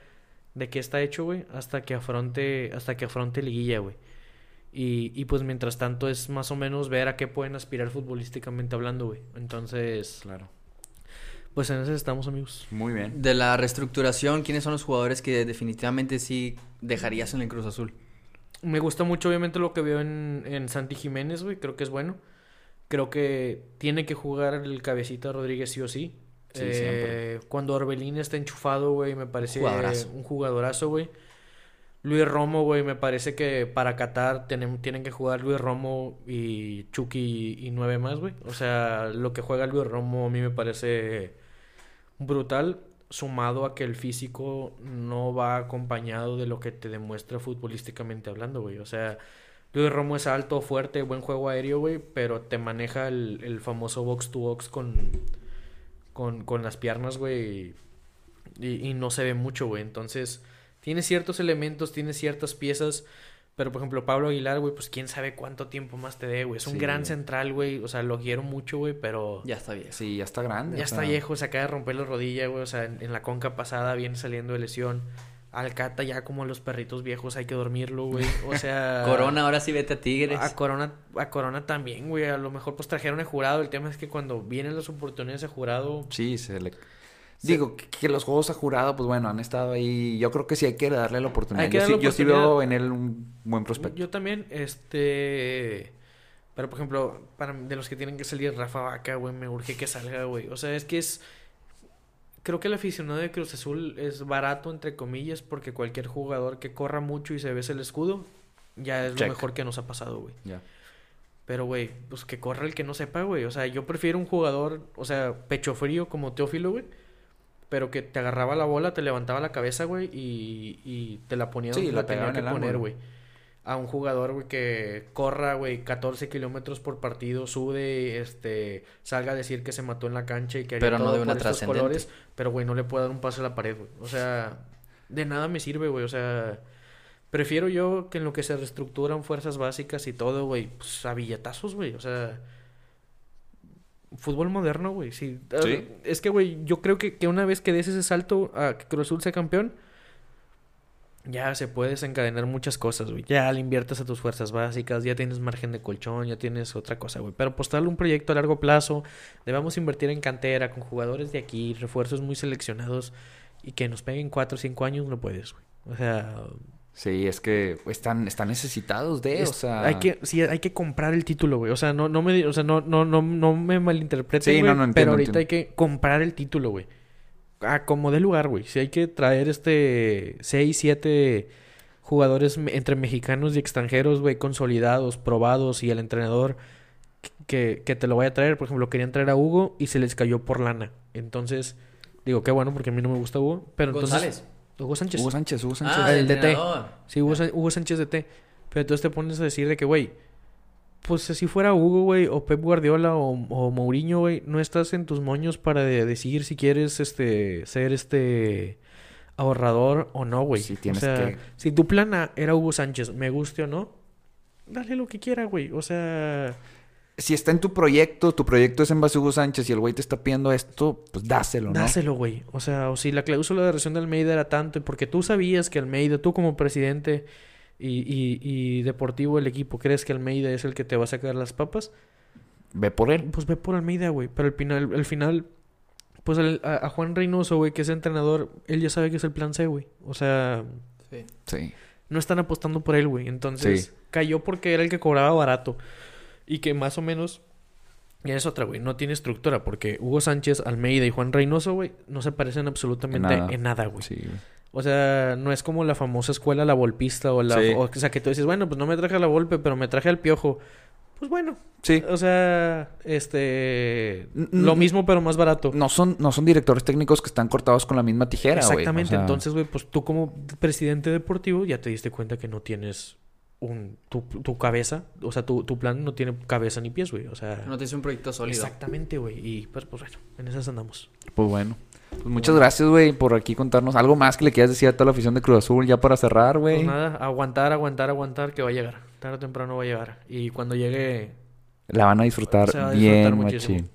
de qué está hecho, güey, hasta que afronte hasta que afronte liguilla, güey. Y, y pues mientras tanto es más o menos ver a qué pueden aspirar futbolísticamente hablando, güey. Entonces, Claro. Pues en eso estamos, amigos. Muy bien. De la reestructuración, ¿quiénes son los jugadores que definitivamente sí dejarías en el Cruz Azul? Me gusta mucho, obviamente, lo que veo en, en Santi Jiménez, güey. Creo que es bueno. Creo que tiene que jugar el cabecita Rodríguez sí o sí. Sí, Eh, cuando Orbelín está enchufado, güey, me parece Jugadorazo. un jugadorazo, güey. Luis Romo, güey, me parece que para Qatar tienen, tienen que jugar Luis Romo y Chucky y, y nueve más, güey. O sea, lo que juega Luis Romo a mí me parece brutal, sumado a que el físico no va acompañado de lo que te demuestra futbolísticamente hablando, güey. O sea, Luis Romo es alto, fuerte, buen juego aéreo, güey, pero te maneja el, el famoso box to box con, con, con las piernas, güey, y, y no se ve mucho, güey. Entonces, tiene ciertos elementos, tiene ciertas piezas, pero por ejemplo, Pablo Aguilar, güey, pues quién sabe cuánto tiempo más te dé, güey. Es un Sí. gran central, güey, o sea, lo quiero mucho, güey, pero Ya está bien. Sí, ya está grande. ya o está viejo, se acaba de romper la rodilla, güey, o sea, en, en la conca pasada viene saliendo de lesión. Alcata ya como los perritos viejos hay que dormirlo, güey. O sea, Corona, ahora sí vete a Tigres. a Corona, a Corona también, güey. A lo mejor pues trajeron el jurado. El tema es que cuando vienen las oportunidades de jurado, Sí, se le... Digo, que, que los juegos a jurado, pues bueno, han estado ahí. Yo creo que sí hay que darle la oportunidad. Yo, darle sí, yo sí veo en él un buen prospecto. yo también, este... Pero, por ejemplo, para de los que tienen que salir, Rafa Vaca, güey, me urge que salga, güey. O sea, es que es... Creo que el aficionado de Cruz Azul es barato, entre comillas, porque cualquier jugador que corra mucho y se bese el escudo, ya es Check. lo mejor que nos ha pasado, güey. Ya. Pero, güey, pues que corra el que no sepa, güey. O sea, yo prefiero un jugador, o sea, pecho frío como Teófilo, güey. Pero que te agarraba la bola, te levantaba la cabeza, güey, y, y te la ponía Sí, la la tenía que poner, güey. A un jugador, güey, que corra, güey, 14 kilómetros por partido, sude, este, salga a decir que se mató en la cancha y que haría Pero no todo de una por estos colores, pero, güey, no le puedo dar un paso a la pared, güey. O sea, de nada me sirve, güey. O sea, prefiero yo que en lo que se reestructuran fuerzas básicas y todo, güey, pues a billetazos, güey. O sea, fútbol moderno, güey. Sí. Sí. Es que, güey, yo creo que, que una vez que des ese salto a que Cruz Azul sea campeón, ya se puede desencadenar muchas cosas, güey. Ya le inviertes a tus fuerzas básicas, ya tienes margen de colchón, ya tienes otra cosa, güey. Pero apostarle un proyecto a largo plazo, debamos invertir en cantera, con jugadores de aquí, refuerzos muy seleccionados y que nos peguen cuatro o cinco años, no puedes, güey. O sea, Sí, es que están, están necesitados de, es- o sea... hay que, sí, hay que comprar el título, güey. O sea, no, no me, o sea, no, no, no, no me malinterpreten, Sí, güey, no, no, entiendo, pero ahorita entiendo. hay que comprar el título, güey. A como de lugar, güey. Si hay que traer este seis, siete jugadores me- entre mexicanos y extranjeros, güey, consolidados, probados y el entrenador que, que te lo vaya a traer. Por ejemplo, querían traer a Hugo y se les cayó por lana. Entonces, digo, qué bueno porque a mí no me gusta Hugo, pero entonces González. Hugo Sánchez. Hugo Sánchez, Hugo Sánchez. Ah, el DT. Sí, Hugo, Sá- Hugo Sánchez de T. Pero entonces te pones a decir de que, güey, pues si fuera Hugo, güey, o Pep Guardiola o, o Mourinho, güey, no estás en tus moños para de- decidir si quieres este ser este ahorrador o no, güey. Sí, o tienes sea, que- si tu plana era Hugo Sánchez, me guste o no, dale lo que quiera, güey. O sea, Si está en tu proyecto, tu proyecto es en base a Hugo Sánchez y el güey te está pidiendo esto, pues dáselo, ¿no? dáselo, güey. O sea, o si la cláusula de rescisión de Almeida era tanto, y porque tú sabías que Almeida, tú como presidente y, y, y deportivo del equipo, crees que Almeida es el que te va a sacar las papas, Ve por él. pues ve por Almeida, güey. Pero al final, al final pues el- a, a Juan Reynoso, güey, que es entrenador, él ya sabe que es el plan C, güey. O sea, Sí. Sí. no están apostando por él, güey. Entonces, Sí. cayó porque era el que cobraba barato. Y que más o menos. Ya es otra, güey. No tiene estructura. Porque Hugo Sánchez, Almeida y Juan Reynoso, güey, no se parecen absolutamente En nada. en nada, güey. Sí, güey. O sea, no es como la famosa escuela La Volpista o la... Sí. O, sea, que tú dices, bueno, pues no me traje a la Volpe, pero me traje al Piojo. Pues bueno. Sí. O sea, este... N- Lo mismo, pero más barato. No son, no son directores técnicos que están cortados con la misma tijera, güey. Exactamente. O sea, Entonces, güey, pues tú como presidente deportivo ya te diste cuenta que no tienes un... Tu, tu cabeza, o sea, tu, tu plan no tiene cabeza ni pies, güey. O sea... No tienes un proyecto sólido. Exactamente, güey. Y pues, pues bueno, en esas andamos. Pues bueno. Pues muchas gracias, güey, por aquí contarnos algo más que le quieras decir a toda la afición de Cruz Azul ya para cerrar, güey. Pues nada, aguantar, aguantar, aguantar, que va a llegar. Tarde o temprano va a llegar. Y cuando llegue, La van a disfrutar Se va a bien, disfrutar muchísimo. machín.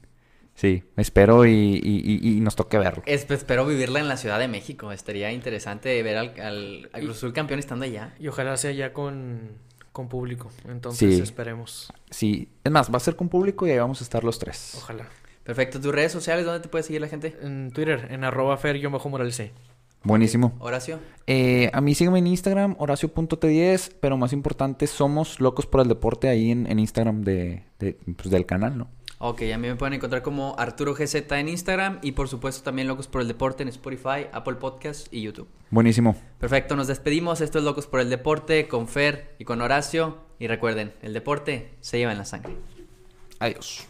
Sí, espero y, y- y- y nos toque verlo. Es- espero vivirla en la Ciudad de México. Estaría interesante ver al, al, al Cruz Azul campeón estando allá. y ojalá sea ya con, con público. Entonces Sí. esperemos. Sí, es más, va a ser con público y ahí vamos a estar los tres. Ojalá. Perfecto. ¿Tus redes sociales dónde te puede seguir la gente? En Twitter, en arroba fer-moral C. Buenísimo. Horacio. Eh, a mí sígueme en Instagram, horacio.t10, pero más importante, somos locos por el deporte ahí en, en Instagram de, de, pues, del canal, ¿no? Ok, a mí me pueden encontrar como Arturo GZ en Instagram y por supuesto también Locos por el Deporte en Spotify, Apple Podcast y YouTube. Buenísimo. Perfecto, nos despedimos. Esto es Locos por el Deporte con Fer y con Horacio. Y recuerden, el deporte se lleva en la sangre. Adiós.